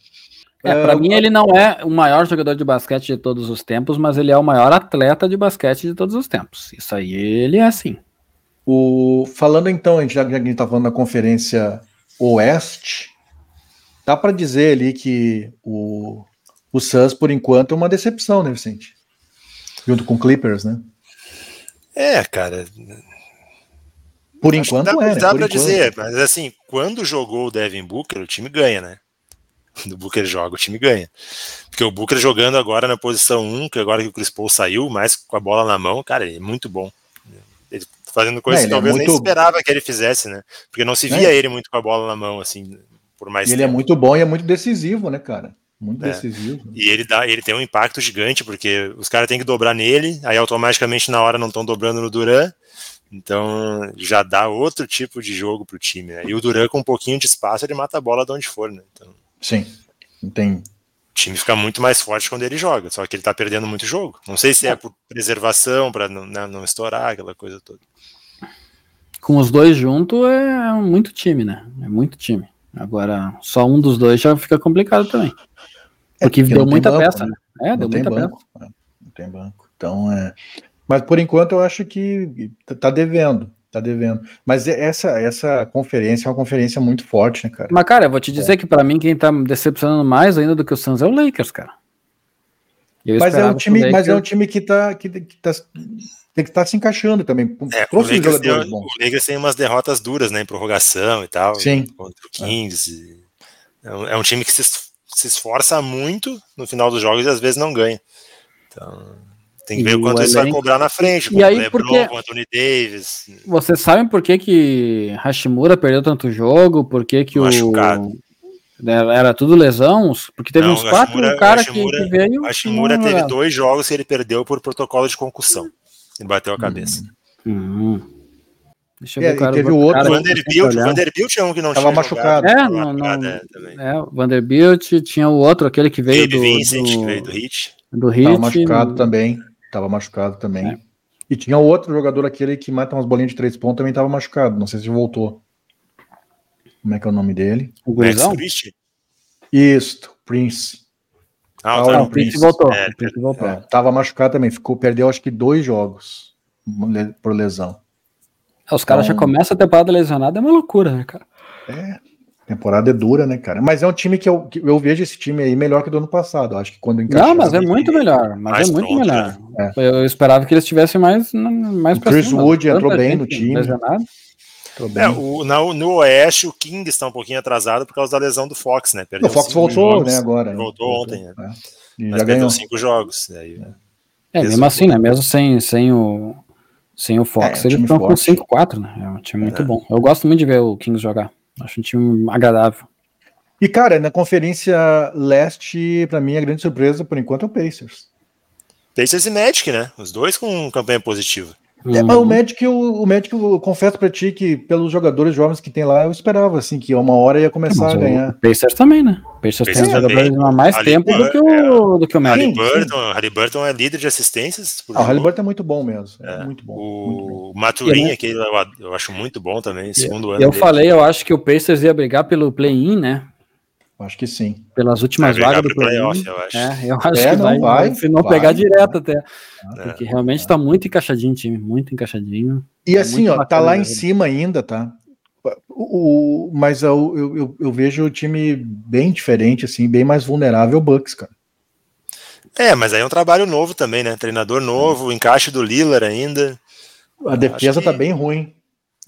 É, para uh, mim ele não é o maior jogador de basquete de todos os tempos, mas ele é o maior atleta de basquete de todos os tempos. Isso aí ele é assim. O, falando então, já que a gente está falando da conferência Oeste, dá para dizer ali que o, o Suns, por enquanto, é uma decepção, né, Vicente? Junto com o Clippers, né? É, cara. Por Acho enquanto dá, é. Né? Dá para dizer, mas assim, quando jogou o Devin Booker, o time ganha, né? do Booker joga, o time ganha. Porque o Booker jogando agora na posição 1, que agora que o Chris Paul saiu, mais com a bola na mão, cara, ele é muito bom. Ele fazendo coisas é, que talvez é muito... nem esperava que ele fizesse, né? Porque não se via é. ele muito com a bola na mão, assim, por mais Ele é tempo. é muito bom e é muito decisivo, né, cara? Muito é. decisivo. E ele, dá, ele tem um impacto gigante, porque os caras têm que dobrar nele, aí automaticamente na hora não estão dobrando no Duran, então já dá outro tipo de jogo pro time, né? E o Duran com um pouquinho de espaço, ele mata a bola de onde for, né? Então... Sim, não tem. O time fica muito mais forte quando ele joga, só que ele tá perdendo muito jogo. Não sei se é, é por preservação, para não, né, não estourar, aquela coisa toda. Com os dois juntos é muito time, né? É muito time. Agora, só um dos dois já fica complicado também. É, porque, porque deu muita banco, peça, né? né? É, deu muita banco, peça. Não tem banco. Então, é. Mas por enquanto eu acho que tá devendo. Tá devendo. Mas essa, essa conferência é uma conferência muito forte, né, cara? Mas, cara, eu vou te dizer é. que para mim quem tá decepcionando mais ainda do que o Suns é o Lakers, cara. mas é um time, Lakers... mas é um time que tá, que, que tá tem que estar tá se encaixando também. É, o, Lakers tem, o Lakers tem umas derrotas duras, né, em prorrogação e tal, Sim. contra o Kings. É. É, um, é um time que se, se esforça muito no final dos jogos e às vezes não ganha. Então, tem que ver o quanto isso vai cobrar na frente. E aí, LeBron, porque... com Anthony Davis. Vocês sabem por que, que Hashimura perdeu tanto jogo? Por que, que Machucado. o. Era tudo lesão? Porque teve não, uns quatro Hashimura, cara que, que veio. Hashimura teve dois jogos que ele perdeu por protocolo de concussão. Ele bateu a cabeça. Hum. Deixa eu é, ver, cara, teve o outro. Cara, Vanderbilt, Vanderbilt é um que não Tava tinha machucado. É, não, não, é, é, Vanderbilt tinha o outro, aquele que veio Gabe do, Vincent, do, que veio do Hit. Do Hit. Tava machucado também. Tava machucado também. É. E tinha outro jogador, aquele que mata umas bolinhas de três pontos, também tava machucado. Não sei se voltou. Como é que é o nome dele? O Gurizão? Isso, Prince. Ah, ah o Prince, voltou. É, o Prince voltou. É, tava machucado também. Ficou, perdeu acho que dois jogos por lesão. É, os caras então, já começam a temporada lesionada, é uma loucura, né, cara? É. Temporada é dura, né, cara? Mas é um time que eu, que eu vejo esse time aí melhor que do ano passado. Eu acho que quando Não, mas é muito melhor. Mas é muito pronto, melhor. Né? É. Eu esperava que eles tivessem mais, mais o Chris cima, Wood entrou bem no time. É, o, na, no Oeste, o King está um pouquinho atrasado por causa da lesão do Fox, né? Perdeu o Fox voltou, jogos, né, agora. Né? Voltou ontem, né? É. Mas já perdeu ganhou. cinco jogos. Aí, é, mesmo assim, né? Mesmo sem, sem, o, sem o Fox, é, eles estão com 5-4, né? É um time muito é. bom. Eu gosto muito de ver o Kings jogar. Acho um time agradável. E, cara, na conferência leste, para mim, a grande surpresa, por enquanto, é o Pacers. Pacers e Magic, né? Os dois com campanha positiva. É, mas o Magic, eu, o Magic, eu confesso pra ti que pelos jogadores jovens que tem lá, eu esperava, assim, que uma hora ia começar a ganhar. O Pacers também, né? O Pacers, Pacers tem jogadores há mais tempo do que, o, é, do que o Magic. Halliburton, é líder de assistências. Ah, o Halliburton é muito bom mesmo. É, muito bom. O muito bom. Maturin, aquele eu, eu acho muito bom também, segundo ano. Eu dele. falei, eu acho que o Pacers ia brigar pelo play-in, né? Acho que sim. Pelas últimas vagas do playoff, eu acho. É, eu acho é, que não vai, vai, se não vai, pegar vai. direto até. É, porque realmente está muito encaixadinho o time, muito encaixadinho. E é assim, ó, tá lá em cima ainda, tá? O, mas eu, eu, eu, vejo o time bem diferente, assim, bem mais vulnerável ao Bucks, cara. É, mas aí é um trabalho novo também, né? Treinador novo, encaixe do Lillard ainda. A defesa que... tá bem ruim.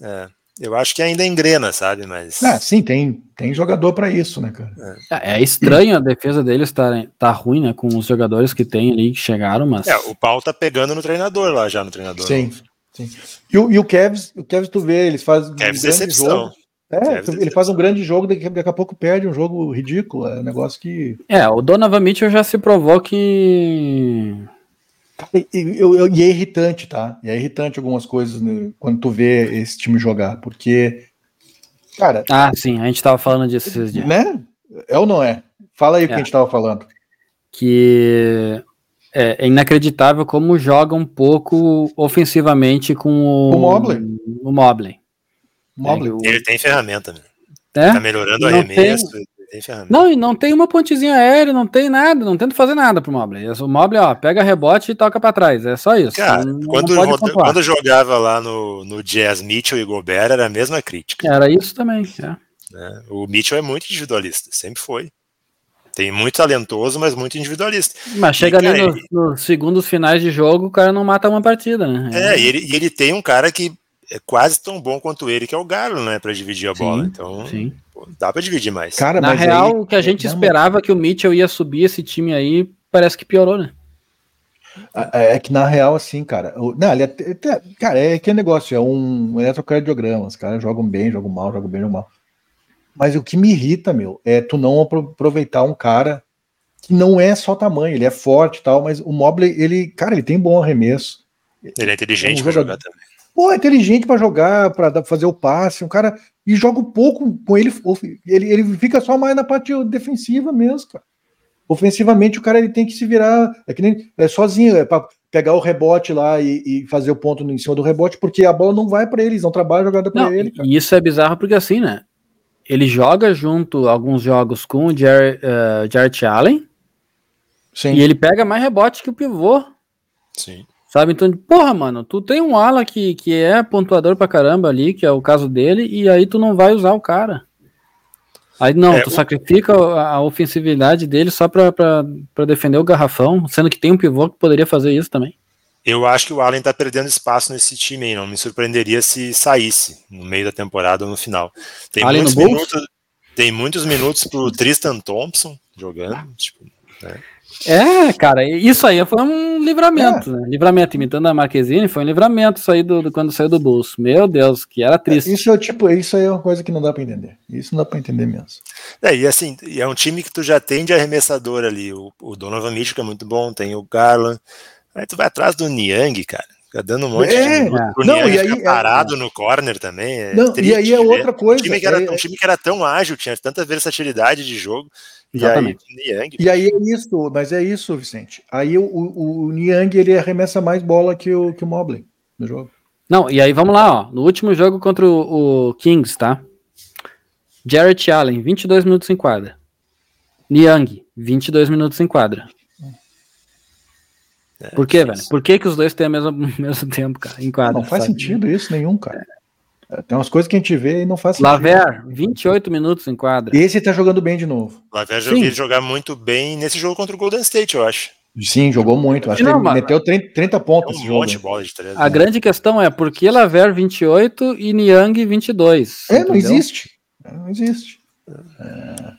É. Eu acho que ainda engrena, sabe? Mas. Ah, sim, tem, tem jogador para isso, né, cara? É. é, estranho a defesa deles tá, tá ruim, né? Com os jogadores que tem ali que chegaram, mas. É, o pau tá pegando no treinador lá já, no treinador. Sim. sim. E, o, e o Kevs, o Kevs, tu vê, eles fazem. Kevs um decepção. Jogo. É, ele faz um grande jogo, daqui, daqui a pouco perde um jogo ridículo. É um negócio que. É, o Donovan Mitchell já se provou que eu, eu, e é irritante, tá? E é irritante algumas coisas né, quando tu vê esse time jogar, porque. Cara. Ah, sim, a gente tava falando disso esses dias. Né? É ou não é? Fala aí o que a gente tava falando. Que é, é, inacreditável como joga um pouco ofensivamente com o, o Mobley. O Mobley. Mobley. É, Ele tem ferramenta, né? É? Tá melhorando o arremesso. Tem Não, e não tem uma pontezinha aérea, não tem nada, não tenta fazer nada pro Mobley. O Mobley, ó, pega rebote e toca para trás. É só isso. Cara, não, quando, não quando jogava lá no, no Jazz Mitchell e Gobert, era a mesma crítica. Era isso também, é. é. O Mitchell é muito individualista, sempre foi. Tem muito talentoso, mas muito individualista. Mas chega e, ali nos, nos segundos finais de jogo, o cara não mata uma partida, né? É, e ele, e ele tem um cara que é quase tão bom quanto ele, que é o Galo, né, para dividir a sim, bola. Então, sim. Pô, dá para dividir mais. Cara, Na real, aí, o que a gente esperava que o Mitchell ia subir esse time aí, parece que piorou, né? É, é que na real, assim, cara, não, ele é, cara, é que negócio, é um eletrocardiograma, os caras jogam bem, jogam mal, jogam bem, jogam mal. Mas o que me irrita, meu, é tu não aproveitar um cara que não é só tamanho, ele é forte e tal, mas o Mobley, ele, cara, ele tem bom arremesso. Ele é inteligente é um pra jogar também. Pô, é inteligente para jogar, para fazer o passe, um cara e joga um pouco com ele, ele, ele fica só mais na parte defensiva mesmo, cara. Ofensivamente o cara ele tem que se virar, é que nem é sozinho, é para pegar o rebote lá e, e, fazer o ponto em cima do rebote, porque a bola não vai para eles, não trabalha jogada para ele. Cara. E isso é bizarro porque assim, né? ele joga junto alguns jogos com o Jar, uh, Jarrett Allen. Sim. E ele pega mais rebote que o pivô. Sim. Sabe? Então, porra, mano, tu tem um ala que, que é pontuador pra caramba ali, que é o caso dele, e aí tu não vai usar o cara. Aí não, é, tu o... sacrifica a, a ofensividade dele só pra, pra, pra defender o garrafão, sendo que tem um pivô que poderia fazer isso também. Eu acho que o Allen está perdendo espaço nesse time aí, não me surpreenderia se saísse no meio da temporada ou no final. Tem Allen muitos minutos, tem muitos minutos pro Tristan Thompson jogando, tipo, né? É, cara, isso aí foi um livramento, é. né? Livramento, imitando a Marquezine, foi um livramento isso aí do, do, quando saiu do bolso. Meu Deus, que era triste. Isso é tipo, isso aí é uma coisa que não dá para entender. Isso não dá para entender mesmo. É, e assim, é um time que tu já tem de arremessador ali. O, o Donovan Mitchell que é muito bom, tem o Garland, Aí tu vai atrás do Niang, cara. Fica dando um monte é, de. O não, Niang e aí, parado é, no corner também. É não, triste, e aí é outra coisa. Um time, que era, é, um time que era tão ágil, tinha tanta versatilidade de jogo. Exatamente. E aí, Niang, e aí é isso, mas é isso, Vicente. Aí o, o, o Niang ele arremessa mais bola que o, que o Mobley no jogo. Não, e aí vamos lá, ó. No último jogo contra o, o Kings, tá? Jarrett Allen, 22 minutos em quadra. Niang, 22 minutos em quadra. É, Por quê, velho? Por que, que os dois têm o mesmo, *laughs* mesmo tempo, cara? Em quadra, não faz sabe? sentido isso nenhum, cara. É. Tem umas coisas que a gente vê e não faz sentido. Laver, 28 minutos em quadra. Esse tá jogando bem de novo. Laver já vi jogar muito bem nesse jogo contra o Golden State, eu acho. Sim, jogou muito. Acho não, que ele meteu 30, 30 pontos. É um monte de bola de três. A né? grande questão é por que Laver 28 e Niang 22? É, entendeu? não existe. Não existe. É.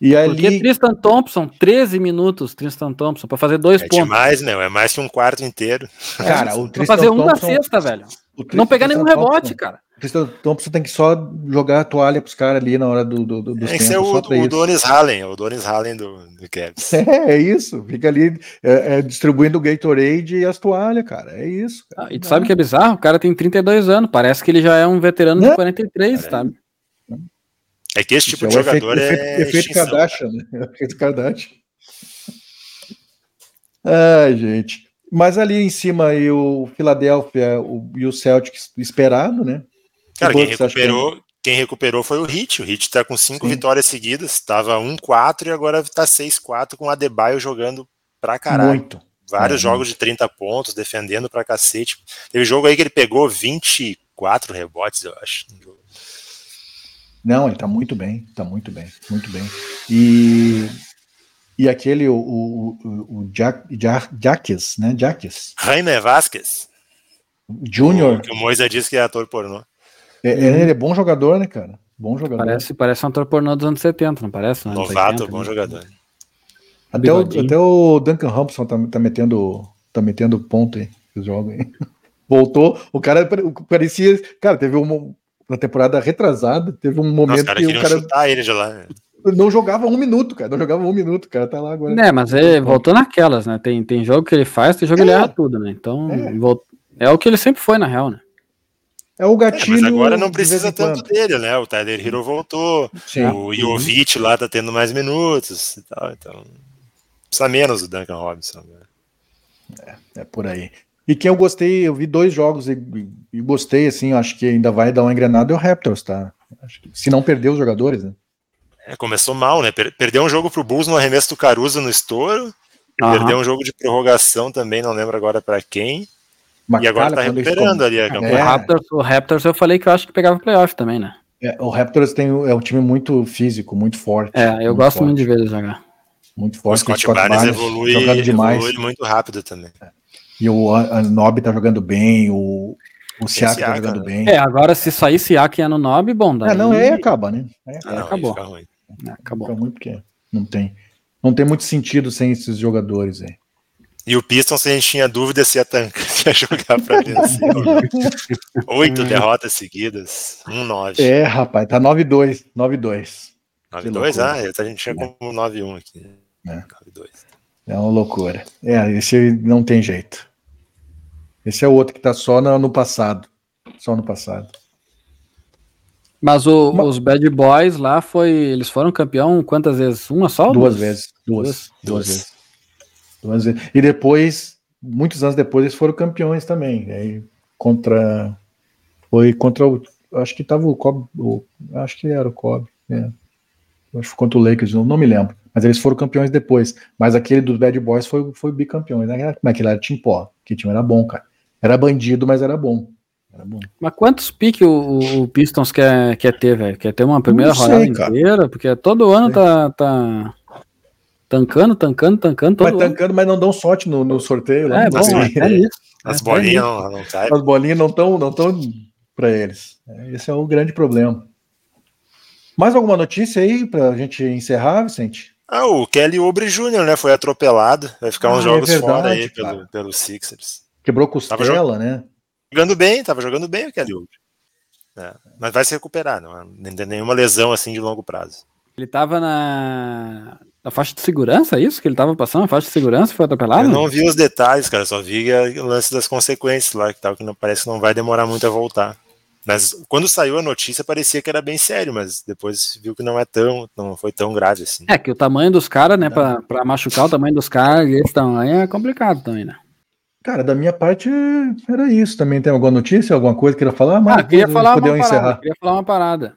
E ali... Porque Tristan Thompson, 13 minutos, Tristan Thompson, para fazer dois é pontos. É demais, meu, é mais que um quarto inteiro. Cara, o Tristan pra fazer um Thompson, da sexta, velho. Não pegar nenhum Thompson, rebote, cara. O Tristan Thompson tem que só jogar a toalha pros caras ali na hora do, do, do Tem que ser o, o Donis Hallen, o Donis Hallen do, do Cavs. É, *laughs* é isso. Fica ali é, é, distribuindo o Gatorade e as toalhas, cara. É isso. Ah, e tu sabe que é bizarro? O cara tem 32 anos, parece que ele já é um veterano de 43, sabe? É que esse tipo Isso de é jogador efeito, é. Efeito, efeito Kardashian, né? *laughs* Efeito Kardashian. Ai, gente. Mas ali em cima aí o Philadelphia o, e o Celtics esperado, né? Cara, quem recuperou, quem recuperou foi o Hit. O Hit tá com cinco Sim. vitórias seguidas, estava 1-4 e agora tá 6-4 com o Adebayo jogando pra caralho. Muito. Vários é, jogos de 30 pontos, defendendo pra cacete. Teve jogo aí que ele pegou 24 rebotes, eu acho. Não, ele tá muito bem, tá muito bem, muito bem. E, e aquele, o, o, o, o Jack, Jaques, né? Jaques. Jaime Vasquez. Júnior. Que o Moisa disse que é ator pornô. É, é, ele é bom jogador, né, cara? Bom jogador. Parece, parece um ator pornô dos anos 70, não parece? Não? Novato, 80, bom né? jogador. Até o, até o Duncan Robinson tá, tá, metendo, tá metendo ponto aí, jogo aí. *laughs* Voltou, o cara parecia. Cara, teve um, na temporada retrasada, teve um momento Nossa, que o cara. chutar ele de lá. Não jogava um minuto, cara. Não jogava um minuto, cara. Tá lá agora. É, mas ele voltou naquelas, né? Tem, tem jogo que ele faz, tem jogo que é. ele erra tudo, né? Então, é. é o que ele sempre foi, na real, né? É o gatilho. É, mas agora não precisa tanto dele, né? O Tyler Hero voltou, Sim. o Jovic lá tá tendo mais minutos e tal, então. Precisa menos do Duncan Robinson. Né? É, é por aí. E quem eu gostei, eu vi dois jogos e, e gostei, assim, acho que ainda vai dar uma engrenada é o Raptors, tá? Que, se não perder os jogadores, né? É, começou mal, né? Perdeu um jogo pro Bulls no arremesso do Caruso no estouro. Uhum. Perdeu um jogo de prorrogação também, não lembro agora para quem. Mas, e agora tá recuperando ali a campanha. É. O, Raptors, o Raptors eu falei que eu acho que pegava playoff também, né? É, o Raptors tem, é um time muito físico, muito forte. É, eu muito gosto forte. muito de ver ele jogar. Muito forte. O Scott, Scott Barnes, Barnes evolui, jogando demais. evolui muito rápido também. É. E o Nob tá jogando bem, o, o Siak tá jogando né? bem. É, agora se sair Siak e no Nob, bom, daí... É, não, é, acaba, né? É, ah, não, acabou. É, acabou. Fica muito porque não tem, não tem muito sentido sem esses jogadores aí. E o Pistons, a gente tinha dúvida se ia, tancar, *laughs* se ia jogar pra vencer. Oito hum. derrotas seguidas, um 9. É, rapaz, tá 9-2. 9-2. 9-2? Ah, a gente tinha como 9-1 aqui. É. 9-2. É uma loucura. É, esse não tem jeito. Esse é o outro que tá só no, no passado. Só no passado. Mas o, os Bad Boys lá foi. Eles foram campeão quantas vezes? Uma só? Duas, duas? vezes. Duas. Duas, duas vezes. E depois, muitos anos depois, eles foram campeões também. Aí, contra. Foi contra o. Acho que tava o Cobb. O, acho que era o Cobb. É. Acho que contra o Lakers, não, me lembro. Mas eles foram campeões depois. Mas aquele dos Bad Boys foi, foi bicampeão. Né? Como é que ele era? Tim Pó. Que time era bom, cara. Era bandido, mas era bom. Era bom. Mas quantos piques o, o, Pistons quer, quer ter, velho? Quer ter uma primeira sei, rodada cara. inteira? Porque todo ano tá, tá tancando, tancando, tancando. Todo mas tancando, mas não dão sorte no, no sorteio. Né? É, bom, assim, é, isso. As é, bolinhas não, não caem. As bolinhas não estão não tão para eles. Esse é o grande problema. Mais alguma notícia aí para a gente encerrar, Vicente? Ah, o Kelly Oubre Jr., né? Foi atropelado. Vai ficar ah, uns jogos é verdade, fora aí pelo, pelo Sixers. Quebrou costela, jog... né? Jogando bem, tava jogando bem o Kelly Oubre. É, mas vai se recuperar, não tem nenhuma lesão assim de longo prazo. Ele tava na, na faixa de segurança, é isso? Que ele tava passando a faixa de segurança foi atropelado? Eu não vi os detalhes, cara, só vi o lance das consequências lá, que, tal, que não, parece que não vai demorar muito a voltar. Mas quando saiu a notícia parecia que era bem sério, mas depois viu que não é tão, não foi tão grave assim. É que o tamanho dos caras, né, para machucar o tamanho dos caras, esse tamanho é complicado também, né? Cara, da minha parte era isso. Também tem alguma notícia, alguma coisa que queira falar? Mas ah, queria falar uma encerrar. parada. Queria falar uma parada.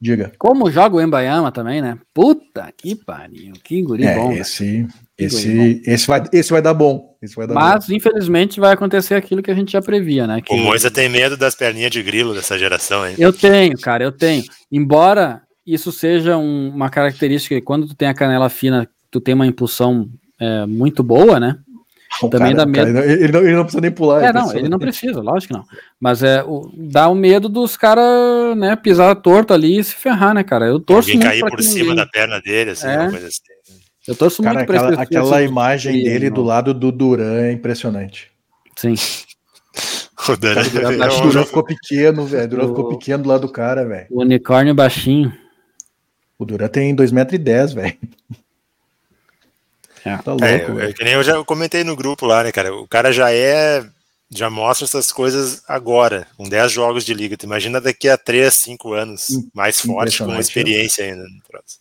Diga. Como joga o Embayama também, né? Puta que pariu, que guri é, bom. Esse, esse, esse, vai, esse vai dar bom. Esse vai dar Mas, bom. infelizmente, vai acontecer aquilo que a gente já previa, né? Que... O Moisa tem medo das perninhas de grilo dessa geração, hein? Eu tenho, cara, eu tenho. Embora isso seja um, uma característica que quando tu tem a canela fina, tu tem uma impulsão é, muito boa, né? O também cara, dá medo. Cara, ele, não, ele, não, precisa nem pular. É, não, ele não precisa, lógico que não. Mas é, o, dá o medo dos caras, né, pisar torto ali e se ferrar, né, cara? Eu torço Alguém cair por cima ninguém. da perna dele, assim, é. coisa assim. Eu torço cara, muito aquela, aquela imagem dele do lado do Duran é impressionante. Sim. o Duran, o Duran ficou pequeno, velho. O Duran ficou pequeno do lado do cara, velho. O unicórnio baixinho. O Duran tem 2,10m, velho. É. Tá louco, é, é, que nem eu já comentei no grupo lá, né, cara? O cara já é. Já mostra essas coisas agora, com 10 jogos de liga. Tu imagina daqui a 3, 5 anos, mais forte, com uma experiência ainda.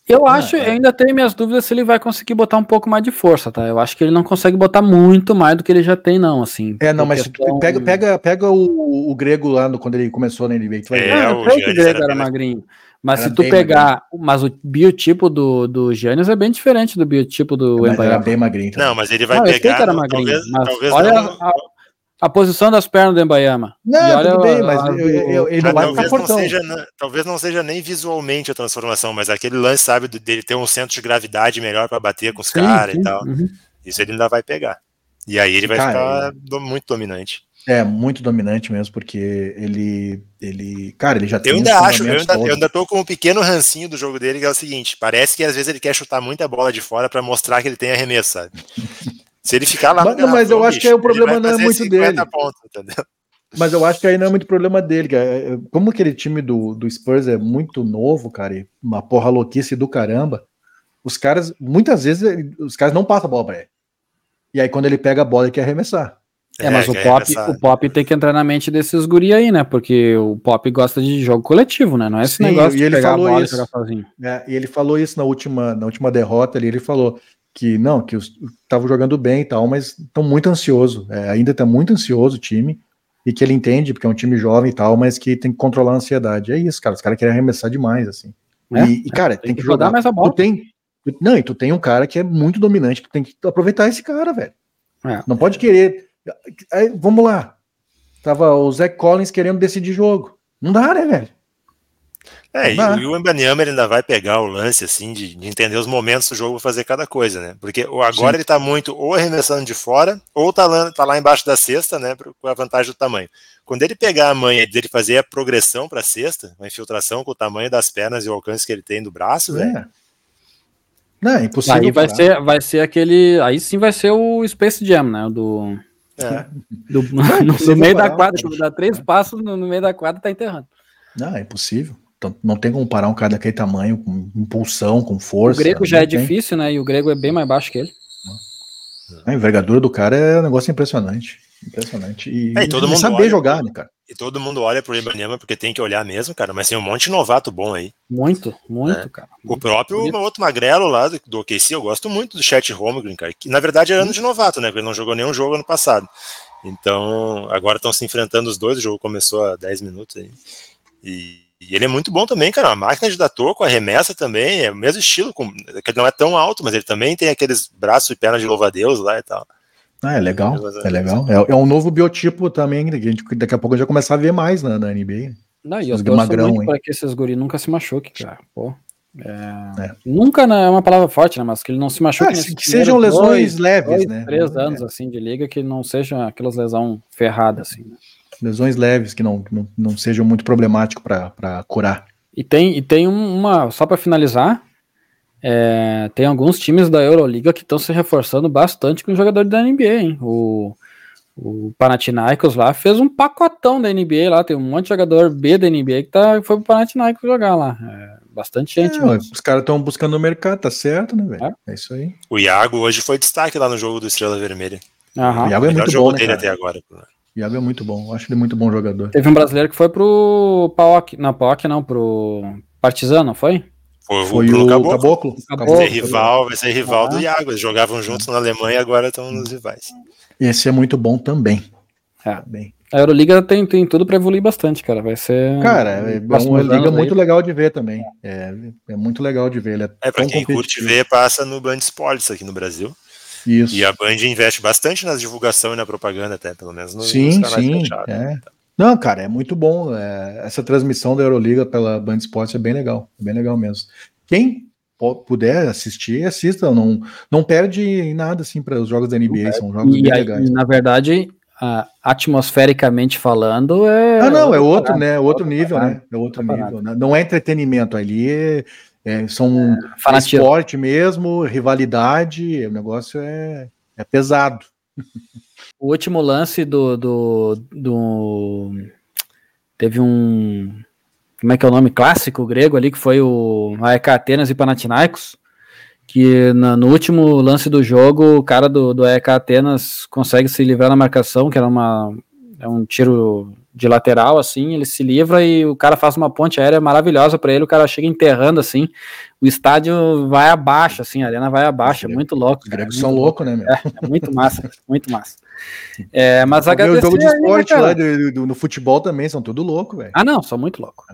Eu acho, ah, é. eu ainda tenho minhas dúvidas se ele vai conseguir botar um pouco mais de força, tá? Eu acho que ele não consegue botar muito mais do que ele já tem, não, assim. É, não, mas questão... pega, pega, pega o, o grego lá no, quando ele começou na NBA. Tu vai é, ver. o, o grego era, era magrinho. Mas era se tu pegar, magrinho. mas o biotipo do, do Giannis é bem diferente do biotipo do é, Era bem magrinho. Não, mas ele vai não, pegar. era magrinho, talvez, mas talvez olha não, a, a, posição das pernas do Embayama. Não, tudo bem, mas a, eu, eu, ele não vai talvez não, seja, talvez não seja nem visualmente a transformação, mas aquele lance, sabe, dele ter um centro de gravidade melhor para bater com os caras e tal. Uhum. Isso ele ainda vai pegar. E aí ele vai Cara, ficar muito dominante. É, muito dominante mesmo, porque ele. ele cara, ele já tem. Eu ainda acho, eu ainda, eu ainda tô com um pequeno rancinho do jogo dele, que é o seguinte: parece que às vezes ele quer chutar muita bola de fora para mostrar que ele tem arremesso, sabe? *laughs* Se ele ficar lá mas, no mas eu acho bicho, que aí o problema não é muito dele. Pontos, mas eu acho que aí não é muito problema dele, cara. É, como aquele time do, do Spurs é muito novo, cara, e uma porra louquice do caramba, os caras, muitas vezes, os caras não passam a bola pra ele. E aí, quando ele pega a bola, ele quer arremessar. É, mas é, o Pop, o Pop tem que entrar na mente desses guri aí, né? Porque o Pop gosta de jogo coletivo, né? Não é esse Sim, negócio de pegar a bola isso. e jogar sozinho. É, e ele falou isso na última, na última derrota ali, ele falou que não, que estavam jogando bem e tal, mas estão muito ansioso. É, ainda está muito ansioso o time, e que ele entende, porque é um time jovem e tal, mas que tem que controlar a ansiedade. É isso, cara. Os caras querem arremessar demais, assim. É, e, e, cara, tem, tem que, que jogar mais a bola. Tu tem, não, e tu tem um cara que é muito dominante, tu tem que aproveitar esse cara, velho. É. Não pode querer. Aí, vamos lá. Tava o Zé Collins querendo decidir jogo. Não dá, né, velho? É, e, e, o Embanyama ainda vai pegar o lance, assim, de, de, entender os momentos do jogo fazer cada coisa, né? Porque agora Sim. ele tá muito ou arremessando de fora, ou tá lá, tá lá embaixo da cesta, né, com a vantagem do tamanho. Quando ele pegar a manha dele fazer a progressão pra cesta, a infiltração com o tamanho das pernas e o alcance que ele tem do braço, é. velho. Não, é impossível. Aí vai ser, vai ser aquele. Aí sim vai ser o Space Jam, né? Do. É. *laughs* Do, no, no meio da quadra, dá três passos no, no meio da quadra tá enterrando. Não, é impossível. Então, não tem como parar um cara daquele tamanho, com impulsão, com força. O grego já é tem. difícil, né? E o grego é bem mais baixo que ele. A envergadura do cara é um negócio impressionante. Impressionante. E, é, e todo mundo saber jogar, né, cara? E todo mundo olha pro Ibanema porque tem que olhar mesmo, cara. Mas tem um monte de novato bom aí. Muito, muito, é. cara. O próprio bonito. outro magrelo lá do, do OKC, eu gosto muito do Chat Holmgren, cara. Que na verdade é ano de novato, né? Porque ele não jogou nenhum jogo ano passado. Então, agora estão se enfrentando os dois. O jogo começou há 10 minutos aí. E e ele é muito bom também, cara. A máquina de dar toco, a remessa também, é o mesmo estilo, com, que ele não é tão alto, mas ele também tem aqueles braços e pernas de louva-a-Deus lá e tal. Ah, é legal, é legal. É, é, um novo biotipo também, que a gente, daqui a pouco a gente vai começar a ver mais na, na NBA. Não, e eu torço magrão, muito para que esses guri nunca se machuquem, cara. Pô. É... É. Nunca né, é uma palavra forte, né? Mas que ele não se machuque. Ah, que sejam lesões dois, leves, dois, né? Três anos assim de liga que não sejam aquelas lesões ferradas, assim. Né? Lesões leves que não, não, não sejam muito problemáticos para curar. E tem, e tem uma, só para finalizar, é, tem alguns times da Euroliga que estão se reforçando bastante com jogadores da NBA, hein? O, o Panathinaikos lá fez um pacotão da NBA lá, tem um monte de jogador B da NBA que tá, foi pro Panathinaikos jogar lá. É, bastante gente. É, os caras estão buscando o mercado, tá certo, né, velho? É. é. isso aí. O Iago hoje foi destaque lá no jogo do Estrela Vermelha. Aham. O Iago é muito bom, né, dele até agora. Iago é muito bom, acho ele muito bom jogador. Teve um brasileiro que foi pro PAOK, não, PAOK não, pro Partizan, não foi? Foi, foi o Caboclo. Caboclo. Caboclo. Vai ser rival, vai ser rival ah. do Iago. Eles jogavam juntos na Alemanha e agora estão nos rivais. Esse é muito bom também. É. Bem. A Euroliga tem, tem tudo para evoluir bastante, cara. Vai ser. Cara, é uma liga muito aí. legal de ver também. É, é muito legal de ver. Ele é, é para quem curte ver, passa no Band Sports aqui no Brasil. Isso. E a Band investe bastante na divulgação e na propaganda, até, pelo menos nos, sim, nos sim, fechados. É. Né? Não, cara, é muito bom. É, essa transmissão da Euroliga pela Band Esportes é bem legal, é bem legal mesmo. Quem puder assistir, assista. Não, não perde nada assim para os jogos da NBA, são jogos e bem aí, legais. Na verdade, atmosfericamente falando, é. Ah, não, é outro, né? Outro nível, né? É outro nível. Né? Não é entretenimento ali, é é, são é, esporte mesmo, rivalidade, o negócio é, é pesado. *laughs* O último lance do, do, do, Teve um. Como é que é o nome clássico grego ali, que foi o AEK Atenas e Panathinaikos, que na, no último lance do jogo, o cara do, do AEK Atenas consegue se livrar na marcação, que era uma, é um tiro de lateral, assim, ele se livra e o cara faz uma ponte aérea maravilhosa para ele, o cara chega enterrando, assim, o estádio vai abaixo, assim, a arena vai abaixo, é muito louco. Os gregos são loucos, né, meu? É, é, muito massa, *laughs* muito massa. É, mas agradecer... O jogo de esporte aí, né, lá do, do, no futebol também, são tudo louco, velho. Ah, não, são muito loucos.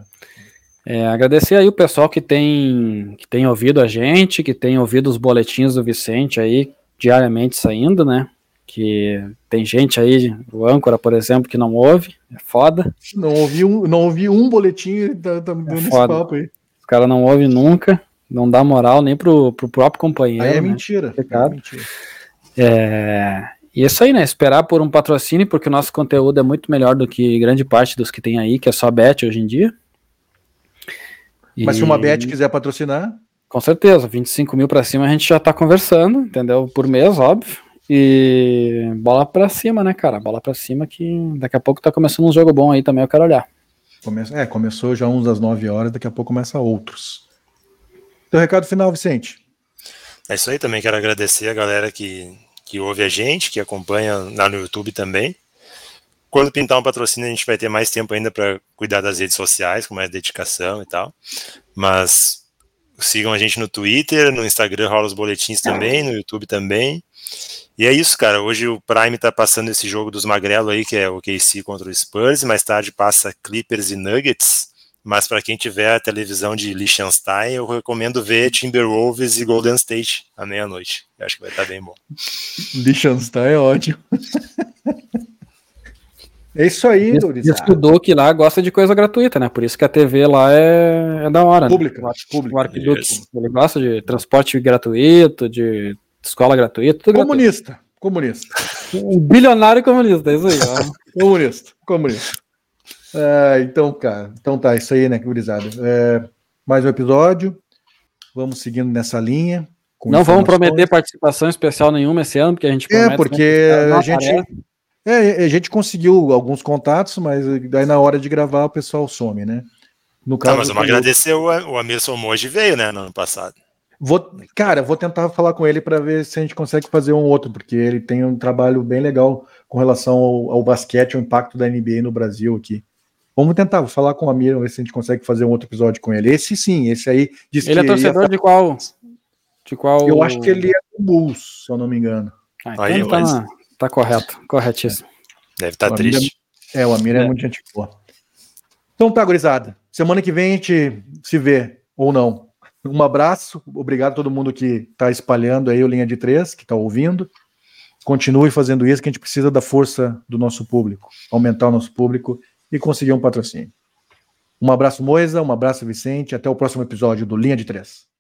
É, agradecer aí o pessoal que tem, que tem ouvido a gente, que tem ouvido os boletins do Vicente aí, diariamente saindo, né? Que tem gente aí, o âncora, por exemplo, que não ouve, é foda. Não ouvi um, não ouvi um boletim tá, tá dando é esse papo aí. Os caras não ouvem nunca, não dá moral nem pro, pro próprio companheiro. Aí é né? mentira. É mentira. É, e é isso aí, né? Esperar por um patrocínio, porque o nosso conteúdo é muito melhor do que grande parte dos que tem aí, que é só bet hoje em dia. Mas e... se uma bet quiser patrocinar. Com certeza, 25 mil para cima a gente já tá conversando, entendeu? Por mês, óbvio. E bola pra cima, né, cara? Bola pra cima que daqui a pouco tá começando um jogo bom aí também, eu quero olhar. Come... É, começou já uns das 9 horas, daqui a pouco começa outros. Teu recado final, Vicente. É isso aí, também quero agradecer a galera que, que ouve a gente, que acompanha lá no YouTube também. Quando pintar um patrocínio, a gente vai ter mais tempo ainda para cuidar das redes sociais, com mais dedicação e tal. Mas sigam a gente no Twitter, no Instagram rola os boletins também, no YouTube também. E é isso, cara. Hoje o Prime tá passando esse jogo dos Magrelo aí, que é o KC contra o Spurs, mais tarde passa Clippers e Nuggets. mas para quem tiver a televisão de Liechtenstein, eu recomendo ver Timberwolves e Golden State à meia-noite. Acho que vai estar bem bom. Liechtenstein é ótimo. *laughs* É isso aí, Doris. Estudou que lá gosta de coisa gratuita, né? Por isso que a TV lá é, é da hora. Pública. Né? pública. O Arquiduque, ele gosta de transporte gratuito, de escola gratuita. comunista. Gratuito. Comunista. Um bilionário comunista, é isso aí. comunista. Comunista. É, então, cara, então tá, isso aí, né, gurizada. É, mais um episódio. Vamos seguindo nessa linha. Não vamos prometer participação especial nenhuma esse ano, porque a gente É, porque a gente. É, a gente conseguiu alguns contatos, mas daí na hora de gravar o pessoal some, né? No caso, tá, mas vamos agradecer o, o Amirson Moji veio, né, no ano passado. Vou, cara, vou tentar falar com ele para ver se a gente consegue fazer um outro, porque ele tem um trabalho bem legal com relação ao, ao basquete, ao impacto da NBA no Brasil aqui. Vamos tentar, vou falar com o Amir, ver se a gente consegue fazer um outro episódio com ele. Esse sim, esse aí. ele é torcedor de qual? De qual? Eu acho que ele é do Bulls, se eu não me engano. Ah, então aí, tá, mas... tá correto, corretíssimo. Deve estar tá triste. É, é, o Amir é, é muito gente boa. Então tá, gurizada. Semana que vem a gente se vê, ou não. Um abraço, obrigado a todo mundo que está espalhando aí o Linha de Três, que está ouvindo. Continue fazendo isso, que a gente precisa da força do nosso público, aumentar o nosso público e conseguir um patrocínio. Um abraço, Moisa, um abraço, Vicente. Até o próximo episódio do Linha de Três.